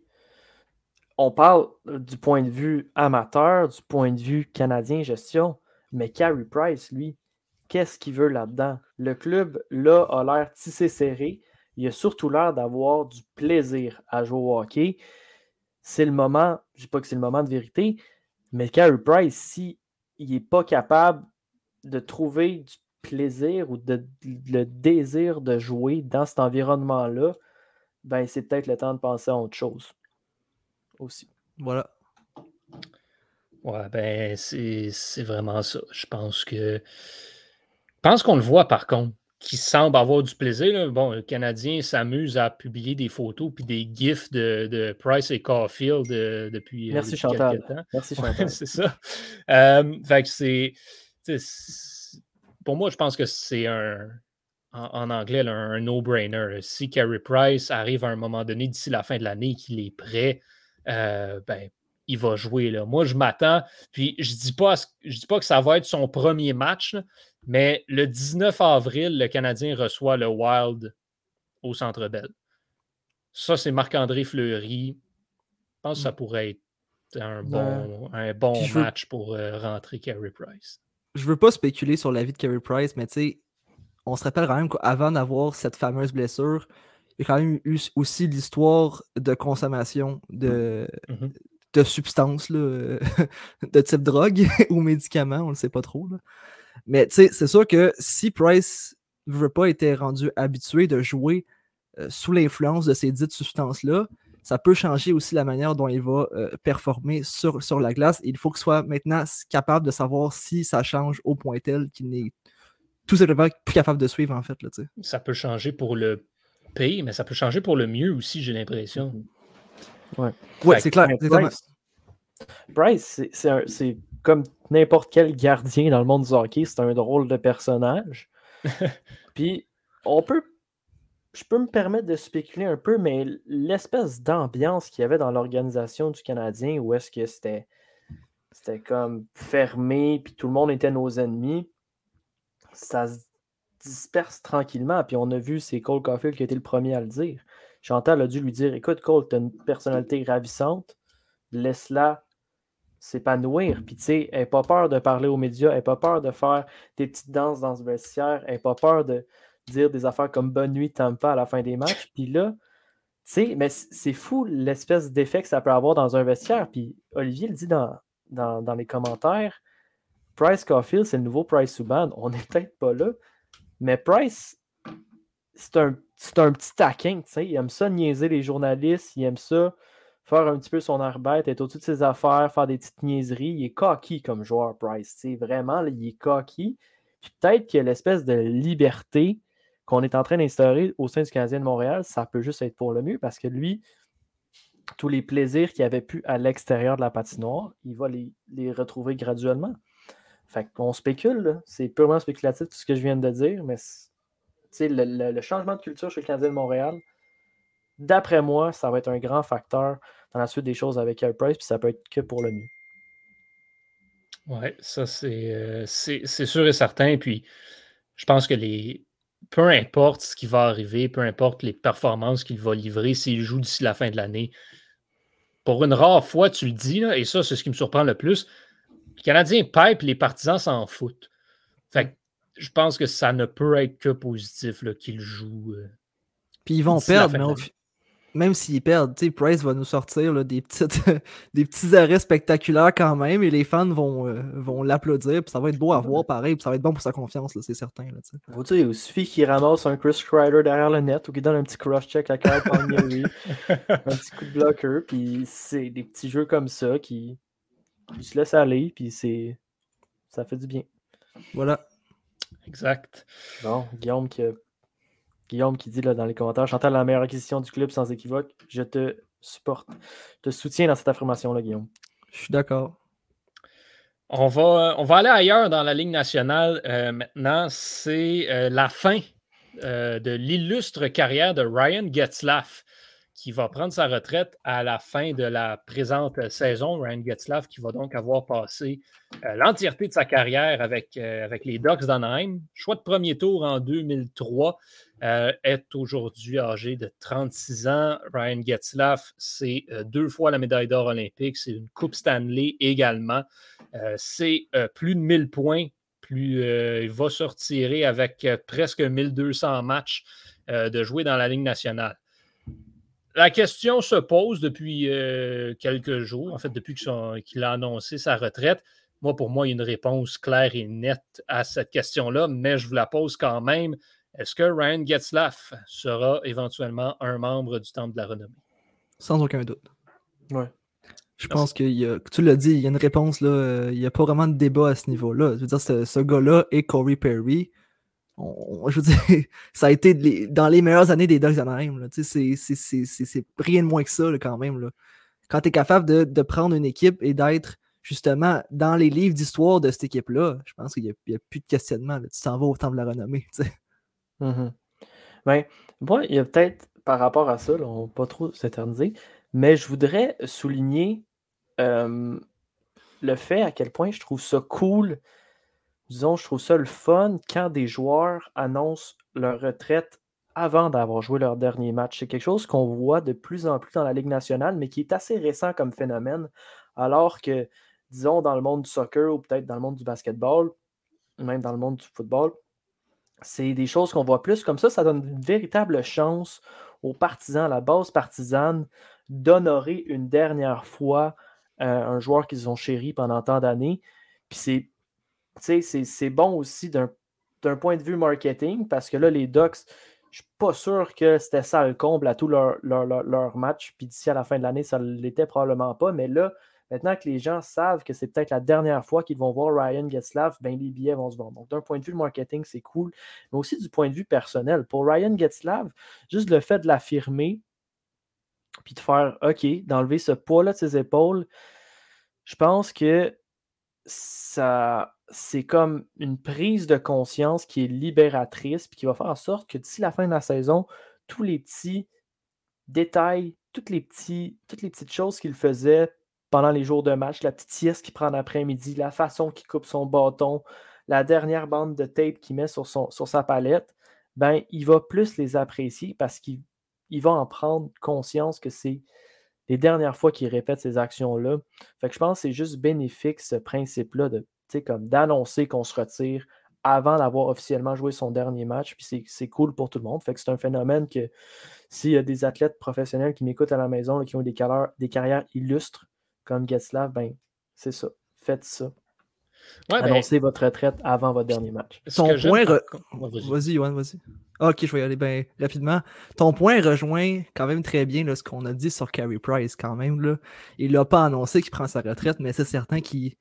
on parle du point de vue amateur, du point de vue canadien gestion, mais Carey Price, lui, qu'est-ce qu'il veut là-dedans? Le club, là, a l'air tissé serré il a surtout l'air d'avoir du plaisir à jouer au hockey. C'est le moment, je ne dis pas que c'est le moment de vérité, mais Carey Price, s'il n'est pas capable de trouver du plaisir ou de, le désir de jouer dans cet environnement-là, ben c'est peut-être le temps de penser à autre chose aussi. Voilà. Ouais, ben c'est vraiment ça. Je pense que. Je pense qu'on le voit par contre qui semble avoir du plaisir. Bon, le Canadien s'amuse à publier des photos puis des gifs de, Price et Caulfield euh, depuis, euh, Merci Chantal. temps. Merci Chantal. (laughs) c'est ça. Euh, fait que c'est. Pour moi, je pense que c'est un. En, anglais, un, no-brainer. Si Carey Price arrive à un moment donné d'ici la fin de l'année qu'il est prêt, ben, il va jouer. Là. Moi, je m'attends. Puis je dis pas, je dis pas que ça va être son premier match, mais le 19 avril, le Canadien reçoit le Wild au Centre Bell. Ça, c'est Marc-André Fleury. Je pense que ça mm. pourrait être un bon, un bon match pour euh, rentrer Carey Price. Je veux pas spéculer sur la vie de Carey Price, mais tu sais, on se rappelle quand même qu'avant d'avoir cette fameuse blessure, il y a quand même eu aussi l'histoire de consommation de, Mhm. de substances, là, (laughs) de type drogue (laughs) ou médicaments, on ne le sait pas trop. là. Mais tu sais, c'est sûr que si Price ne veut pas être rendu habitué de jouer euh, sous l'influence de ces dites substances-là, ça peut changer aussi la manière dont il va euh, performer sur, sur la glace. Et il faut qu'il soit maintenant capable de savoir si ça change au point tel qu'il n'est tout simplement plus capable de suivre, en fait. Là. Ça peut changer pour le pire, mais ça peut changer pour le mieux aussi, j'ai l'impression. ouais, Fait c'est clair. C'est un- c'est comme n'importe quel gardien dans le monde du hockey, c'est un drôle de personnage. (laughs) Puis, on peut. Je peux me permettre de spéculer un peu, mais l'espèce d'ambiance qu'il y avait dans l'organisation du Canadien, où est-ce que c'était c'était comme fermé, puis tout le monde était nos ennemis, ça se disperse tranquillement. Puis on a vu, c'est Cole Caulfield qui a été le premier à le dire. Chantal a dû lui dire Écoute, Cole, tu as une personnalité ravissante, laisse-la s'épanouir. Puis tu sais, elle n'a pas peur de parler aux médias, elle n'a pas peur de faire des petites danses dans ce vestiaire, elle n'a pas peur de dire des affaires comme Bonne nuit, Tampa à la fin des matchs. (laughs) Puis là, tu sais, mais c'est fou l'espèce d'effet que ça peut avoir dans un vestiaire. Puis Olivier le dit dans, dans, dans les commentaires Price Caulfield, c'est le nouveau Price Subban. On n'est peut-être pas là, mais Price, c'est un, c'est un petit taquin, tu sais. Il aime ça niaiser les journalistes, il aime ça faire un petit peu son arbête, être au-dessus de ses affaires, faire des petites niaiseries. Il est cocky comme joueur, Price, tu sais. Vraiment, là, il est cocky. Puis peut-être que l'espèce de liberté qu'on est en train d'instaurer au sein du Canadien de Montréal, ça peut juste être pour le mieux parce que lui, tous les plaisirs qu'il avait pu à l'extérieur de la patinoire, il va les, retrouver graduellement. Fait qu'on spécule, c'est purement spéculatif tout ce que je viens de dire, mais le, le- le changement de culture chez le Canadien de Montréal, d'après moi, ça va être un grand facteur dans la suite des choses avec Carey Price, puis ça peut être que pour le mieux. Oui, ça c'est euh, c'est c'est sûr et certain. Puis je pense que les peu importe ce qui va arriver, peu importe les performances qu'il va livrer, s'il joue d'ici la fin de l'année, pour une rare fois, tu le dis, là, et ça, c'est ce qui me surprend le plus. Le Canadien pipe, les partisans s'en foutent. Fait que je pense que ça ne peut être que positif là, qu'il joue. euh, Puis ils vont perdre, mais au même s'ils perdent, tu sais, Price va nous sortir là, des, petites, (laughs) des petits arrêts spectaculaires quand même et les fans vont, euh, vont l'applaudir. Puis ça va être beau à voir pareil. Puis ça va être bon pour sa confiance, c'est certain. Là, dire, il suffit qu'il ramasse un Chris Kreider derrière le net ou qu'il donne un petit cross-check à Kyle Palmieri, (laughs) un petit coup de bloqueur, puis c'est des petits jeux comme ça qui, qui se laissent aller, puis c'est ça fait du bien. voilà. Exact. Bon, Guillaume qui, a- Guillaume qui dit là, dans les commentaires Chantal, la meilleure acquisition du club sans équivoque. Je te supporte. Je te soutiens dans cette affirmation-là, Guillaume. Je suis d'accord. On va, on va aller ailleurs dans la Ligue nationale euh, maintenant. C'est euh, la fin euh, de l'illustre carrière de Ryan Getzlaff qui va prendre sa retraite à la fin de la présente saison. Ryan Getzlaff qui va donc avoir passé euh, l'entièreté de sa carrière avec, euh, avec les Ducks d'Anaheim. Choix de premier tour en 2003. Euh, est aujourd'hui âgé de 36 ans. Ryan Getzlaff, c'est euh, deux fois la médaille d'or olympique. C'est une Coupe Stanley également. Euh, c'est plus de 1000 points. Plus, il va se retirer avec presque 1200 matchs de jouer dans la Ligue nationale. La question se pose depuis quelques jours, en fait, depuis qu'il a annoncé sa retraite. Moi, pour moi, il y a une réponse claire et nette à cette question-là, mais je vous la pose quand même. Est-ce que Ryan Getzlaff sera éventuellement un membre du Temple de la Renommée? Sans aucun doute. Ouais. Je pense que y a- tu l'as dit, il y a une réponse là. euh, Il n'y a pas vraiment de débat à ce niveau-là. Je veux dire, ce, ce gars-là et Corey Perry, on- je veux dire, (laughs) ça a été les- dans les meilleures années des Ducks sais, C'est rien de moins que ça là, quand même. Là. Quand tu es capable de, de prendre une équipe et d'être justement dans les livres d'histoire de cette équipe-là, je pense qu'il n'y a, il y a plus de questionnement. là. Tu t'en vas au temps de la renommée. (laughs) tu sais. Mhm. Ben, moi, il y a peut-être par rapport à ça, là, on va pas trop s'éterniser, mais je voudrais souligner le fait à quel point je trouve ça cool. Disons, je trouve ça le fun quand des joueurs annoncent leur retraite avant d'avoir joué leur dernier match. C'est quelque chose qu'on voit de plus en plus dans la Ligue nationale, mais qui est assez récent comme phénomène, alors que, disons, dans le monde du soccer ou peut-être dans le monde du basketball, même dans le monde du football, c'est des choses qu'on voit plus. Comme ça, ça donne une véritable chance aux partisans, à la base partisane, d'honorer une dernière fois euh, un joueur qu'ils ont chéri pendant tant d'années. Puis c'est, bon aussi d'un, point de vue marketing, parce que là, les Ducks, je suis pas sûr que c'était ça le comble à leurs leur, leur, matchs. Puis d'ici à la fin de l'année, ça ne l'était probablement pas. Mais là, maintenant que les gens savent que c'est peut-être la dernière fois qu'ils vont voir Ryan Getzlav, ben les billets vont se vendre. Donc, d'un point de vue marketing, c'est cool. Mais aussi du point de vue personnel. Pour Ryan Getzlav, juste le fait de l'affirmer, puis de faire OK, d'enlever ce poids-là de ses épaules, je pense que ça c'est comme une prise de conscience qui est libératrice, puis qui va faire en sorte que d'ici la fin de la saison, tous les petits détails, toutes les, petits, toutes les petites choses qu'il faisait pendant les jours de match, la petite sieste qu'il prend l'après-midi, la façon qu'il coupe son bâton, la dernière bande de tape qu'il met sur, son, sur sa palette, ben, il va plus les apprécier parce qu'il il va en prendre conscience que c'est les dernières fois qu'il répète ces actions-là. Fait que je pense que c'est juste bénéfique ce principe-là de comme d'annoncer qu'on se retire avant d'avoir officiellement joué son dernier match. Puis c'est cool pour tout le monde. Fait que c'est un phénomène que s'il y a des athlètes professionnels qui m'écoutent à la maison, qui ont des, des carrières illustres comme Getzlav, ben c'est ça. Faites ça. Ouais, ben Annoncez votre retraite avant votre dernier match. Son point. Vas-y, Yoann, vas-y. Ah, ok, je vais y aller bien rapidement. Ton point rejoint quand même très bien là, ce qu'on a dit sur Carey Price quand même. Là. Il n'a pas annoncé qu'il prend sa retraite, mais c'est certain qu'il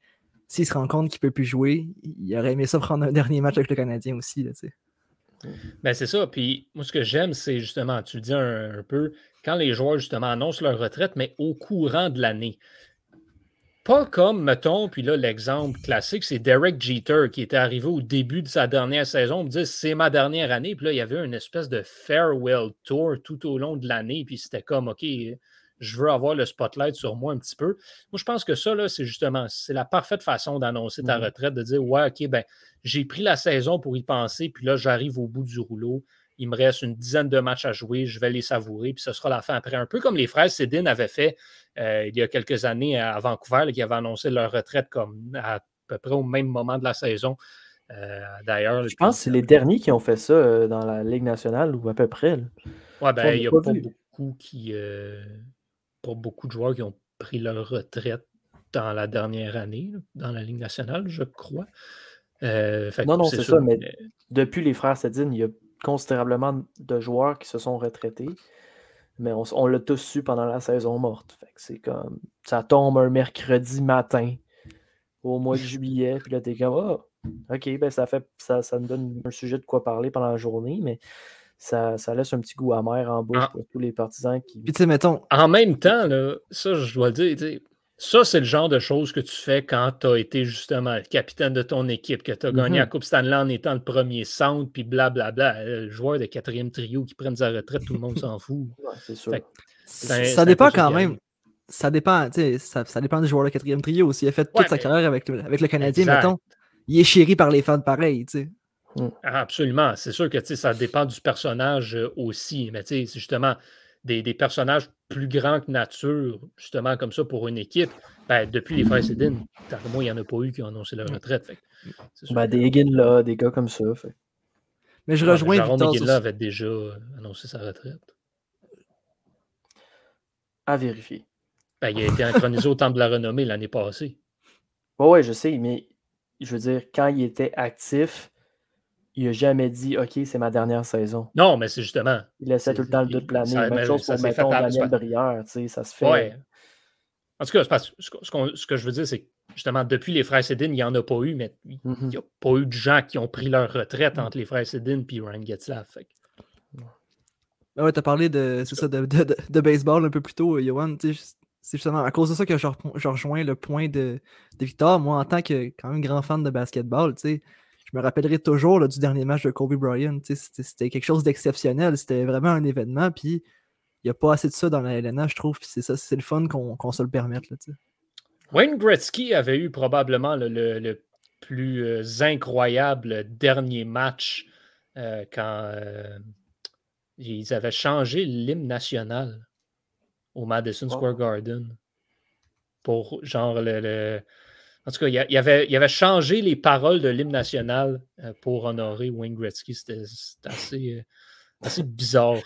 s'il se rend compte qu'il ne peut plus jouer, il aurait aimé ça prendre un dernier match avec le Canadien aussi. Là, ben c'est ça. Puis moi, ce que j'aime, c'est justement, tu le dis un, peu, quand les joueurs justement annoncent leur retraite, mais au courant de l'année. Pas comme, mettons, puis là, l'exemple classique, c'est Derek Jeter qui était arrivé au début de sa dernière saison. On me dit c'est ma dernière année. Puis là, il y avait une espèce de farewell tour tout au long de l'année. Puis c'était comme, OK, je veux avoir le spotlight sur moi un petit peu. Moi, je pense que ça, là, c'est justement, c'est la parfaite façon d'annoncer ta mmh retraite, de dire, ouais, OK, ben, j'ai pris la saison pour y penser. Puis là, j'arrive au bout du rouleau. Il me reste une dizaine de matchs à jouer, je vais les savourer, puis ce sera la fin après. Un peu comme les frères Cédine avaient fait euh, il y a quelques années à Vancouver, qui avaient annoncé leur retraite comme à peu près au même moment de la saison. Euh, d'ailleurs, je pense que c'est les derniers qui ont fait ça euh, dans la Ligue nationale ou à peu près. Oui, ben, il n'y a pas, beaucoup qui. pas beaucoup de joueurs qui ont pris leur retraite dans la dernière année, dans la Ligue nationale, je crois. non, non, c'est ça, mais depuis les frères Cédine, il y a considérablement de joueurs qui se sont retraités. Mais on, l'a tous su pendant la saison morte. c'est comme. Ça tombe un mercredi matin au mois de (laughs) juillet. Puis là, t'es comme oh, OK, ben ça fait ça, ça me donne un sujet de quoi parler pendant la journée, mais ça, ça laisse un petit goût amer en bouche ah. pour tous les partisans qui. Puis tu sais, mettons. En même temps, là, ça, je dois le dire, ça, c'est le genre de choses que tu fais quand tu as été justement le capitaine de ton équipe, que tu as gagné la mm-hmm. Coupe Stanley en étant le premier centre, puis blablabla. Le joueur de quatrième trio qui prenne sa retraite, tout le monde s'en fout. (laughs) c'est sûr. ça dépend quand même. Ça dépend, ça, ça dépend du joueur de quatrième trio. S'il a fait toute sa carrière avec le, avec le Canadien, mettons, il est chéri par les fans pareil, tu sais. Mm. Absolument. C'est sûr que ça dépend du personnage euh, aussi. Mais c'est justement, des, personnages plus grands que nature, justement comme ça, pour une équipe, ben, depuis les frères Cédine, moi, il n'y en a pas eu qui ont annoncé leur retraite. Ben, des Higgins là, des gars comme ça. Mais je rejoins Jaron Victor. avait déjà annoncé sa retraite. À vérifier. Ben, il a été intronisé au Temple de la Renommée l'année passée. Oui, ouais, je sais, mais je veux dire, quand il était actif, il n'a jamais dit OK, c'est ma dernière saison. Non, mais c'est justement. Il laissait tout le temps le doute planer. Même chose pour, mettons, Daniel Brière, tu sais, ça se fait. Ouais. En tout cas, ce, ce, que je veux dire, c'est que justement, depuis les frères Cédine, il n'y en a pas eu, mais il n'y mm-hmm. a pas eu de gens qui ont pris leur retraite entre les frères Cédine et Ryan Getzlaff. Fait. Ah ouais, tu as parlé de, ça, de, de, de, baseball un peu plus tôt, Johan. C'est justement à cause de ça que je, rejoins le point de, Victor. Moi, en tant que quand même grand fan de basketball, tu sais, me rappellerai toujours du dernier match de Kobe Bryant. C'était quelque chose d'exceptionnel. C'était vraiment un événement. Puis il n'y a pas assez de ça dans la LNA, je trouve. Puis c'est ça, c'est le fun qu'on se le permette. Là, Wayne Gretzky avait eu probablement le, plus euh, incroyable dernier match euh, quand euh, ils avaient changé l'hymne national au Madison Square Garden pour genre le En tout cas, il, y avait, il avait changé les paroles de l'hymne national euh, pour honorer Wayne Gretzky. C'était assez, assez bizarre.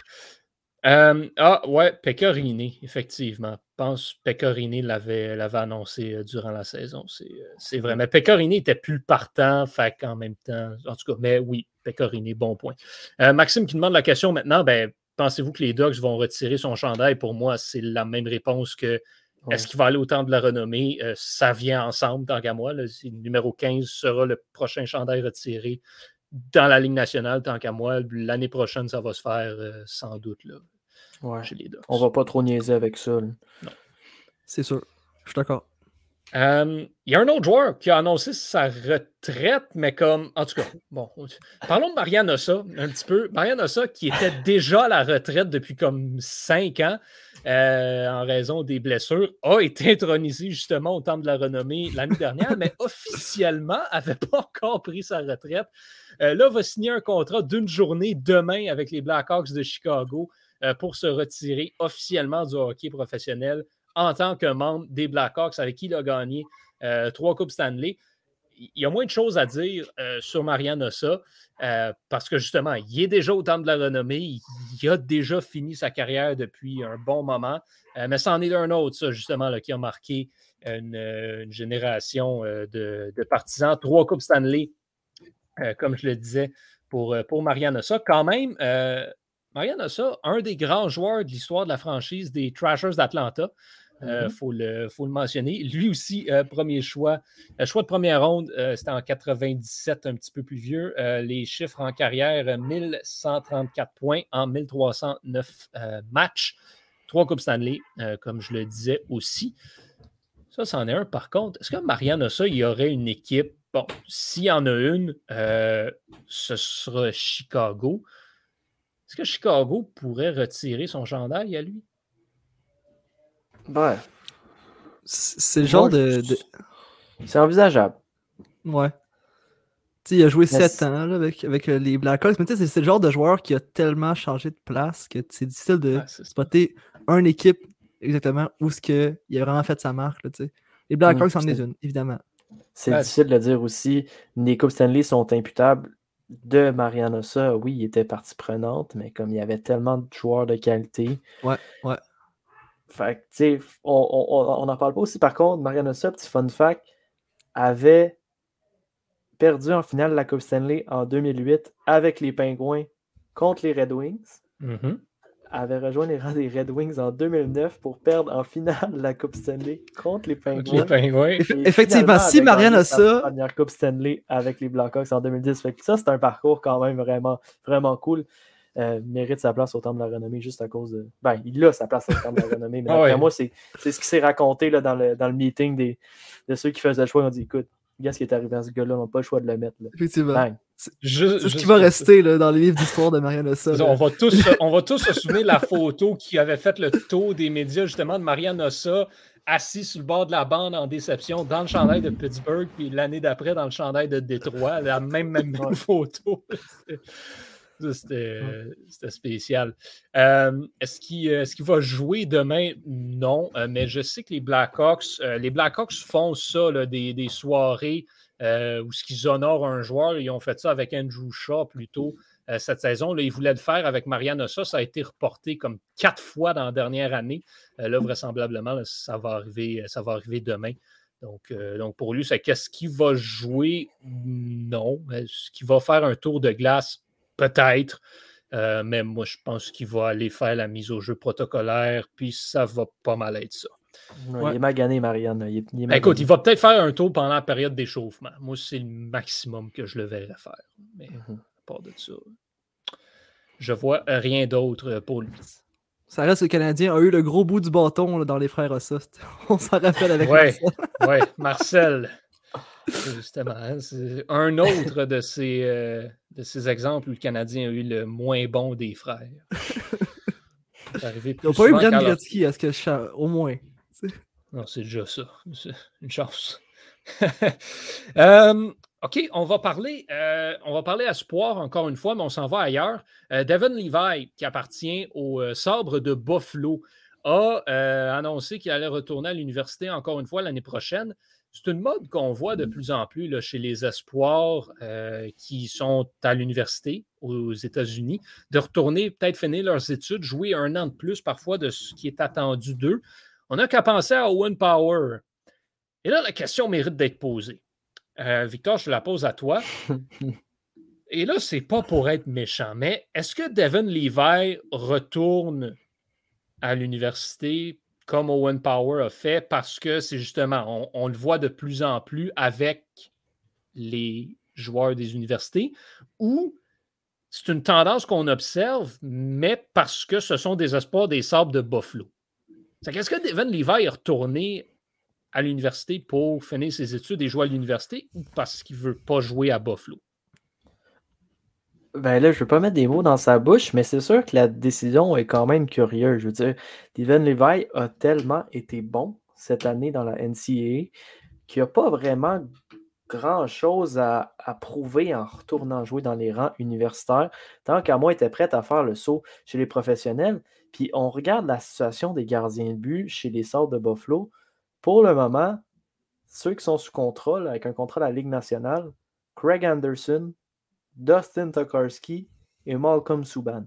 ah, ouais, Pecorini, effectivement. Je pense que Pecorini l'avait annoncé durant la saison. C'est vrai. Mais Pecorini n'était plus partant, fait qu'en même temps. En tout cas, mais oui, Pecorini, bon point. Maxime qui demande la question maintenant, ben, pensez-vous que les Dogs vont retirer son chandail? Pour moi, c'est la même réponse que est-ce qu'il va aller au temps de la renommée? Euh, ça vient ensemble, tant qu'à moi. Le numéro 15 sera le prochain chandail retiré dans la Ligue nationale, tant qu'à moi. L'année prochaine, ça va se faire euh, sans doute là, chez les. On va pas trop niaiser avec ça. Non. C'est sûr. Je suis d'accord. Euh, il y a un autre joueur qui a annoncé sa retraite, mais comme. En tout cas, bon. Parlons de Marianne Ossa un petit peu. Marianne Ossa qui était déjà à la retraite depuis comme cinq ans euh, en raison des blessures, a été intronisé justement au temps de la renommée l'année dernière, mais (laughs) officiellement n'avait pas encore pris sa retraite. Euh, là, va signer un contrat d'une journée demain avec les Blackhawks de Chicago pour se retirer officiellement du hockey professionnel en tant que membre des Blackhawks avec qui il a gagné euh, trois Coupes Stanley. Il y a moins de choses à dire euh, sur Marianne Ossa euh, parce que justement, il est déjà au temps de la renommée. Il, a déjà fini sa carrière depuis un bon moment. mais c'en est un autre, ça, justement, qui a marqué une, génération de, partisans. Trois Coupes Stanley, comme je le disais, pour, pour Marianne Ossa. Quand même, Marianne Ossa, un des grands joueurs de l'histoire de la franchise des Trashers d'Atlanta. Il euh, mm-hmm. faut, le, mentionner. Lui aussi, euh, premier choix. Euh, choix de première ronde, c'était en 97, un petit peu plus vieux. les chiffres en carrière, 1134 points en 1309 matchs. Trois Coupes Stanley, comme je le disais aussi. Ça, c'en est un. Par contre, est-ce que Marianne ça, il y aurait une équipe? Bon, s'il y en a une, ce sera Chicago. Est-ce que Chicago pourrait retirer son chandail à lui? Ouais. C'est le genre de, C'est envisageable. Ouais. il a joué 7 ans avec, avec euh, les Blackhawks, mais c'est le genre de joueur qui a tellement changé de place que c'est difficile de spotter une équipe exactement où ce que il a vraiment fait sa marque. Là, les Blackhawks en est une, évidemment. C'est difficile de dire aussi. Les Coupes Stanley sont imputables de Mariano Ossa. Oui, il était partie prenante, mais comme il y avait tellement de joueurs de qualité. Ouais, ouais. Fait tu on n'en parle pas aussi. Par contre, Mariano Ossa, petit fun fact, avait perdu en finale de la Coupe Stanley en 2008 avec les Pingouins contre les Red Wings. Mm-hmm avait rejoint les rangs des Red Wings en 2009 pour perdre en finale la Coupe Stanley contre les Penguins. Effectivement, si Marianne a ça. Première Coupe Stanley avec les Blackhawks en 2010. Fait ça, c'est un parcours quand même vraiment, vraiment cool. Euh, mérite sa place au temps de la renommée juste à cause de. Ben, il a sa place au temps de la renommée, mais après moi, c'est ce qui s'est raconté là, dans, le, dans le meeting des, de ceux qui faisaient le choix. On dit écoute, Qu'est-ce qui est arrivé à ce gars-là, on n'a pas le choix de le mettre. Là. Effectivement. C'est ce qui va rester là, dans les livres d'histoire de Marianne Ossa. On va, tous, on va tous se souvenir de la photo qui avait fait le tour des médias, justement, de Marianne Ossa assis sur le bord de la bande en déception dans le chandail de Pittsburgh, puis l'année d'après dans le chandail de Détroit. La même, même, même photo. C'était spécial. Euh, est-ce qu'il va jouer demain? Non, euh, mais je sais que les Blackhawks, euh, les Blackhawks font ça, des, soirées où ce qu'ils honorent un joueur. Ils ont fait ça avec Andrew Shaw plutôt cette saison. Là, ils voulaient le faire avec Marianne Ossa. Ça a été reporté comme quatre fois dans la dernière année. là, vraisemblablement, ça, va arriver, ça va arriver demain. Donc, donc pour lui, c'est qu'est-ce qu'il va jouer? Non? Est-ce qu'il va faire un tour de glace? Peut-être. Euh, mais moi, je pense qu'il va aller faire la mise au jeu protocolaire, puis ça va pas mal être ça. Il est magané, Marianne. Ben, écoute, il va peut-être faire un tour pendant la période d'échauffement. Moi, c'est le maximum que je le verrai faire. Mais mhm. à part de ça, je vois rien d'autre pour lui. Ça reste le Canadien a eu le gros bout du bâton dans les frères Ossa. (laughs) On s'en rappelle avec ouais, Marcel. (laughs) ouais, (laughs) Marcel. Justement, hein, c'est un autre de ces, euh, de ces exemples où le Canadien a eu le moins bon des frères. Ils n'ont pas eu Bram Gretzky, à ce que je au moins. Non, c'est déjà ça. une chance. (laughs) Euh, OK, on va parler, euh, on va parler espoir encore une fois, mais on s'en va ailleurs. Devin Levi, qui appartient au Sabre de Buffalo, a annoncé qu'il allait retourner à l'université encore une fois l'année prochaine. c'est une mode qu'on voit de plus en plus là, chez les espoirs euh, qui sont à l'université aux États-Unis, de retourner, peut-être finir leurs études, jouer un an de plus parfois de ce qui est attendu d'eux. On n'a qu'à penser à Owen Power. Et là, la question mérite d'être posée. Euh, Victor, je la pose à toi. (laughs) Et là, c'est pas pour être méchant, mais est-ce que Devin Levi retourne à l'université comme Owen Power a fait, parce que c'est justement, on, le voit de plus en plus avec les joueurs des universités, ou c'est une tendance qu'on observe, mais parce que ce sont des espoirs des sables de Buffalo? Est-ce que Devin Levi est retourné à l'université pour finir ses études et jouer à l'université ou parce qu'il ne veut pas jouer à Buffalo? Ben là, je ne veux pas mettre des mots dans sa bouche, mais c'est sûr que la décision est quand même curieuse. Je veux dire, Steven Levi a tellement été bon cette année dans la NCAA qu'il n'y a pas vraiment grand-chose à, prouver en retournant jouer dans les rangs universitaires, tant qu'à était prêt à faire le saut chez les professionnels. Puis on regarde la situation des gardiens de but chez les Sorts de Buffalo. Pour le moment, ceux qui sont sous contrôle, avec un contrat la Ligue nationale, Craig Anderson, Dustin Tokarski et Malcolm Subban.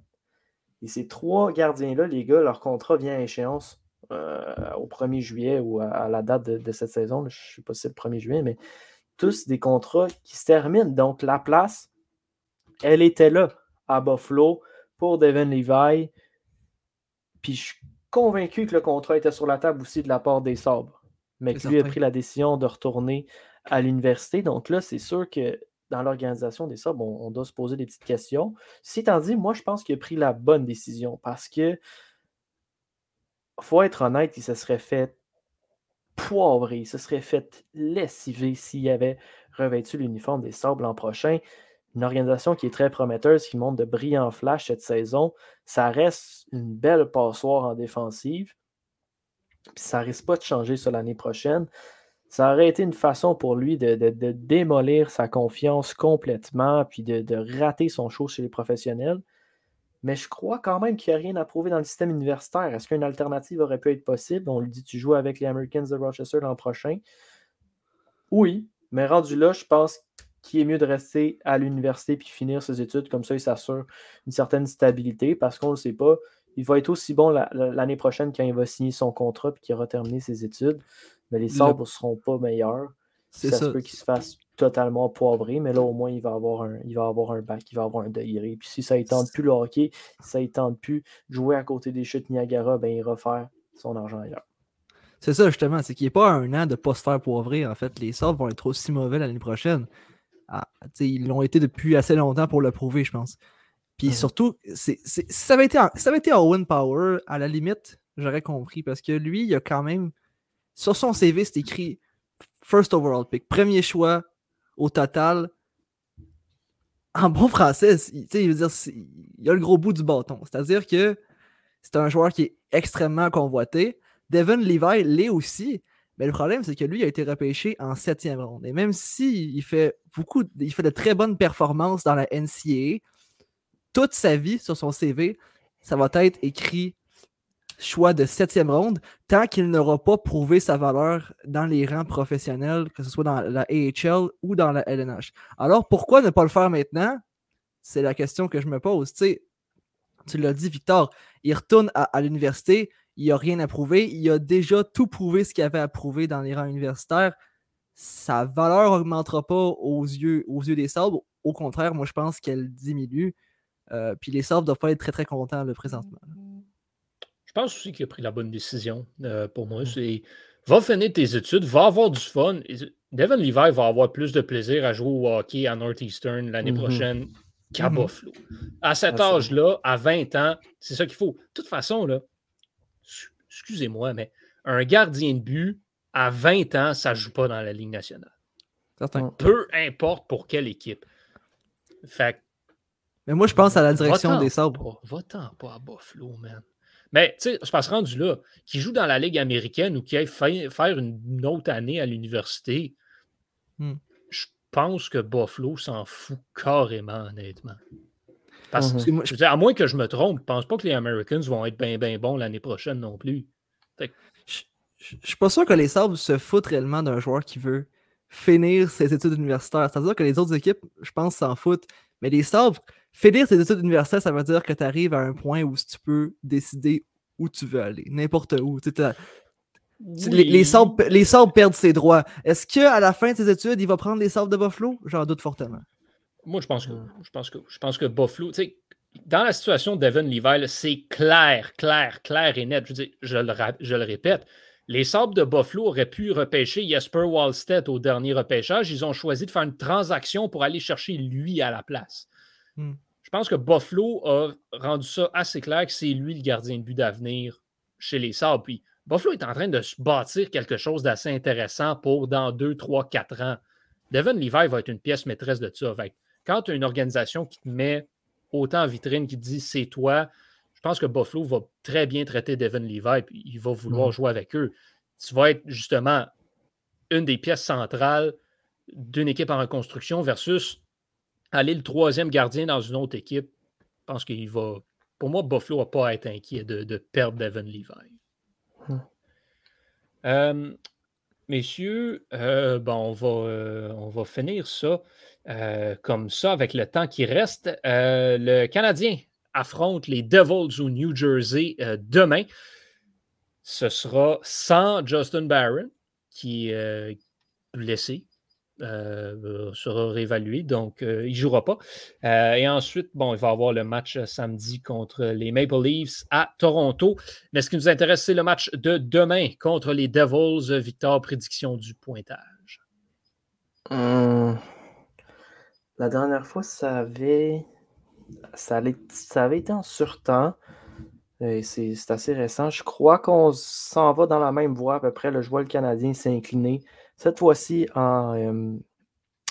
Et ces trois gardiens-là, les gars, leur contrat vient à échéance euh, au 1er juillet ou à, la date de, cette saison. je ne sais pas si c'est le 1er juillet, mais tous des contrats qui se terminent. Donc, la place, elle était là à Buffalo pour Devin Levi. Puis, je suis convaincu que le contrat était sur la table aussi de la part des Sabres. Mais que lui a pris la décision de retourner à l'université. Donc là, c'est sûr que dans l'organisation des Sabres, on, doit se poser des petites questions. Si étant dit, moi, je pense qu'il a pris la bonne décision parce que, faut être honnête, il se serait fait poivrer, il se serait fait lessiver s'il avait revêtu l'uniforme des Sabres l'an prochain. Une organisation qui est très prometteuse, qui montre de brillants flashs cette saison. Ça reste une belle passoire en défensive. Puis ça risque pas de changer sur l'année prochaine ça aurait été une façon pour lui de, démolir sa confiance complètement, puis de, rater son show chez les professionnels. Mais je crois quand même qu'il n'y a rien à prouver dans le système universitaire. Est-ce qu'une alternative aurait pu être possible? On lui dit tu joues avec les Americans de Rochester l'an prochain. Oui, mais rendu là, je pense qu'il est mieux de rester à l'université puis finir ses études. Comme ça, il s'assure une certaine stabilité parce qu'on ne le sait pas. Il va être aussi bon l'année prochaine quand il va signer son contrat et qu'il aura terminé ses études mais les sabres ne seront pas meilleurs. Ça. ça. se peut qu'il se fasse totalement poivré, mais là, au moins, il va avoir un, il va avoir un bac, il va avoir un degré. Puis si ça ne tente plus le hockey, si ça ne tente plus jouer à côté des chutes Niagara, ben, il va faire son argent ailleurs. C'est ça, justement. C'est qu'il n'y a pas un an de ne pas se faire poivrer. En fait, les sabres vont être aussi mauvais l'année prochaine. Ils l'ont été depuis assez longtemps pour le prouver, je pense. Puis surtout, c'est, ça, avait été, ça avait été Owen Power, à la limite, j'aurais compris, parce que lui, il a quand même sur son CV, c'est écrit First overall pick, premier choix au total. En bon français, il, veut dire, il a le gros bout du bâton. C'est-à-dire que c'est un joueur qui est extrêmement convoité. Devin Levi l'est aussi. Mais le problème, c'est que lui a été repêché en septième ronde. Et même s'il fait beaucoup, il fait de très bonnes performances dans la NCAA, toute sa vie sur son CV, ça va être écrit choix de septième ronde tant qu'il n'aura pas prouvé sa valeur dans les rangs professionnels, que ce soit dans la AHL ou dans la LNH. Alors pourquoi ne pas le faire maintenant? C'est la question que je me pose. tu l'as dit, Victor, il retourne à, l'université, il n'a rien à prouver, il a déjà tout prouvé ce qu'il avait à prouver dans les rangs universitaires. Sa valeur n'augmentera pas aux yeux, aux yeux des sabres. Au contraire, moi je pense qu'elle diminue. Euh, puis les sabres ne doivent pas être très très contents le présentement. Je pense aussi qu'il a pris la bonne décision euh, pour moi. Mmh. C'est va finir tes études, va avoir du fun. Devin Levi va avoir plus de plaisir à jouer au hockey à Northeastern l'année mmh prochaine qu'à mmh Buffalo. À cet âge-là, à 20 ans, c'est ça qu'il faut. De toute façon, là, excusez-moi, mais un gardien de but à 20 ans, ça ne joue pas dans la Ligue nationale. Peu importe pour quelle équipe. Fait mais moi, je pense à la direction des sabres. Va-t'en pas à Buffalo, man. Mais tu sais, je pense rendu là, qui joue dans la Ligue américaine ou qui aille faire une autre année à l'université, hmm. je pense que Buffalo s'en fout carrément, honnêtement. Parce que, à moins que je me trompe, je pense pas que les Americans vont être bien, bien bons l'année prochaine non plus. Je je suis pas sûr que les Sabres se foutent réellement d'un joueur qui veut finir ses études universitaires. C'est-à-dire que les autres équipes, je pense, s'en foutent. Mais les Sabres, finir ses études universitaires, ça veut dire que tu arrives à un point où tu peux décider où tu veux aller, n'importe où. Tu sais, Les, les, sabres, les Sabres perdent ses droits. Est-ce qu'à la fin de ses études, il va prendre les Sabres de Buffalo? J'en doute fortement. Moi, je pense que je pense que je pense que Buffalo, tu sais, dans la situation de Devin Levi, c'est clair, clair, clair et net. Je, veux dire, je, le, je le répète. Les Sabres de Buffalo auraient pu repêcher Jesper Wallstedt au dernier repêchage. Ils ont choisi de faire une transaction pour aller chercher lui à la place. Hmm. Je pense que Buffalo a rendu ça assez clair que c'est lui le gardien de but d'avenir chez les Sabres. Puis Buffalo est en train de se bâtir quelque chose d'assez intéressant pour dans 2, 3, 4 ans. Devin Levi va être une pièce maîtresse de ça. Fait quand tu as une organisation qui te met autant en vitrine, qui te dit c'est toi, je pense que Buffalo va très bien traiter Devin Levi puis il va vouloir Mhm. jouer avec eux. Tu vas être justement une des pièces centrales d'une équipe en reconstruction versus aller le troisième gardien dans une autre équipe. Je pense qu'il va. Pour moi, Buffalo va pas à être inquiet de, de perdre Devin Levi. Hmm. Euh, messieurs, euh, bon, on, va, euh, on va finir ça euh, comme ça avec le temps qui reste. Euh, le Canadien affronte les Devils au New Jersey euh, demain. Ce sera sans Justin Barron, qui est blessé, sera réévalué, donc il ne jouera pas. Et ensuite, bon, il va avoir le match samedi contre les Maple Leafs à Toronto. Mais ce qui nous intéresse, c'est le match de demain contre les Devils. Victor, prédiction du pointage. La dernière fois, ça avait, ça allait- ça avait été en surtemps. Et C'est assez récent. Je crois qu'on s'en va dans la même voie à peu près. Le joueur canadien s'est incliné. Cette fois-ci en, euh,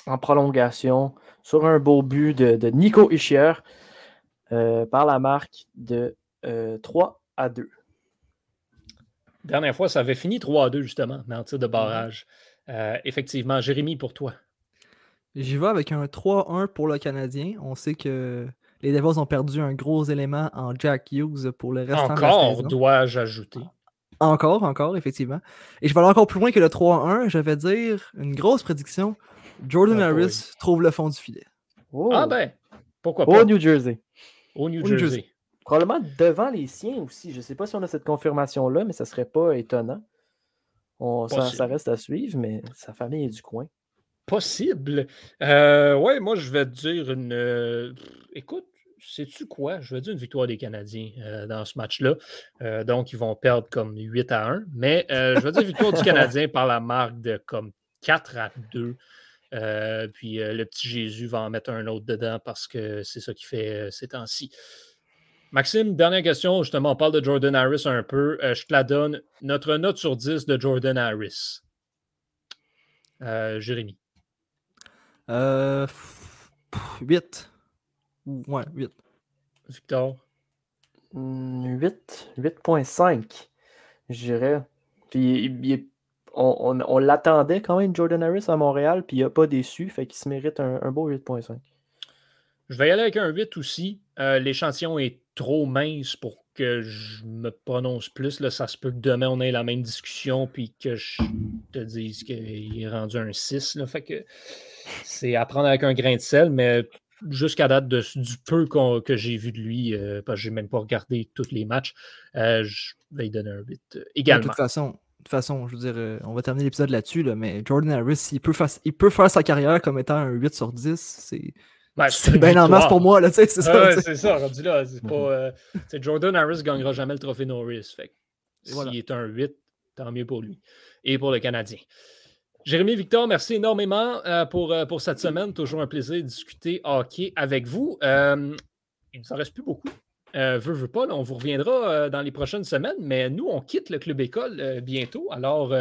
en prolongation sur un beau but de, de Nico Ischier euh, par la marque de euh, 3 à 2. Dernière fois, ça avait fini 3 à 2, justement, dans le tir de barrage. Euh, effectivement, Jérémy, pour toi. J'y vais avec un 3-1 pour le Canadien. On sait que les Devils ont perdu un gros élément en Jack Hughes pour le restant de la Encore, saison. dois-je ajouter. Encore, encore, effectivement. Et je vais aller encore plus loin que le 3-1. Je vais dire une grosse prédiction. Jordan Ah, boy. Harris trouve le fond du filet. Oh, Ah ben, pourquoi au pas? New Jersey. Au New au New Jersey. Probablement devant les siens aussi. Je ne sais pas si on a cette confirmation-là, mais ça serait pas étonnant. On, ça reste à suivre, mais sa famille est du coin. Possible. Euh, ouais, moi, je vais te dire une. euh, écoute, sais-tu quoi? Je vais dire une victoire des Canadiens euh, dans ce match-là. Euh, donc, ils vont perdre comme 8 à 1. Mais je vais dire victoire du (laughs) Canadien par la marque de comme 4 à 2. Euh, puis le petit Jésus va en mettre un autre dedans parce que c'est ça qu'il fait ces temps-ci. Maxime, dernière question. Justement, on parle de Jordan Harris un peu. Je te la donne. Notre note sur 10 de Jordan Harris. Euh, Jérémy. Euh, 8. Ouais, 8. Victor? Hmm, 8, 8.5, je dirais. Puis il- il est- on, on- on l'attendait quand même, Jordan Harris, à Montréal, puis il n'a pas déçu, fait qu'il se mérite un, un beau 8.5. Je vais y aller avec un 8 aussi. Euh, L'échantillon est trop mince pour que je me prononce plus. Là, ça se peut que demain, on ait la même discussion puis que je te dise qu'il est rendu un 6. Là. Fait que c'est à prendre avec un grain de sel, mais jusqu'à date de- du peu que j'ai vu de lui, euh, parce que je n'ai même pas regardé tous les matchs, euh, je vais lui donner un 8 euh, De également. toute façon, de toute façon, je veux dire, euh, on va terminer l'épisode là-dessus, là, mais Jordan Harris, il peut, faire, il peut faire sa carrière comme étant un 8 sur 10. C'est Ouais, c'est bien en masse pour moi, là, tu sais, c'est Ah ça. ouais, c'est ça, rendu là. C'est pas, euh, Jordan Harris gagnera jamais le trophée Norris. Fait s'il voilà. est un 8, tant mieux pour lui. Et pour le Canadien. Jérémy Victor, merci énormément euh, pour, euh, pour cette semaine. Toujours un plaisir de discuter hockey avec vous. Il ne nous en reste plus beaucoup. Euh, veux, veux pas, là, on vous reviendra dans les prochaines semaines, mais nous, on quitte le Club École bientôt. Alors,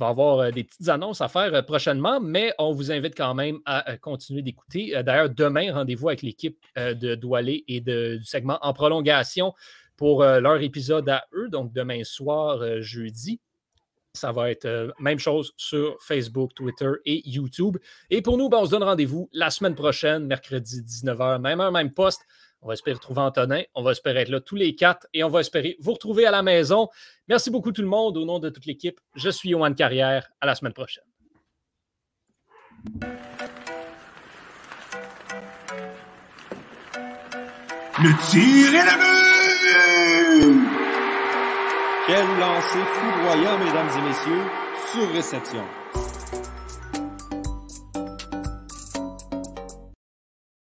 va avoir euh, des petites annonces à faire euh, prochainement, mais on vous invite quand même à euh, continuer d'écouter. D'ailleurs, demain, rendez-vous avec l'équipe de Doualé et du segment en prolongation pour leur épisode à eux, donc demain soir, jeudi. Ça va être même chose sur Facebook, Twitter et YouTube. Et pour nous, ben, on se donne rendez-vous la semaine prochaine, mercredi 19h, même heure, même poste. On va espérer retrouver Antonin. On va espérer être là tous les quatre et on va espérer vous retrouver à la maison. Merci beaucoup tout le monde. Au nom de toute l'équipe, je suis Yohan Carrière. À la semaine prochaine. Le tir est le but! Quel lancer foudroyant, mesdames et messieurs, sur réception.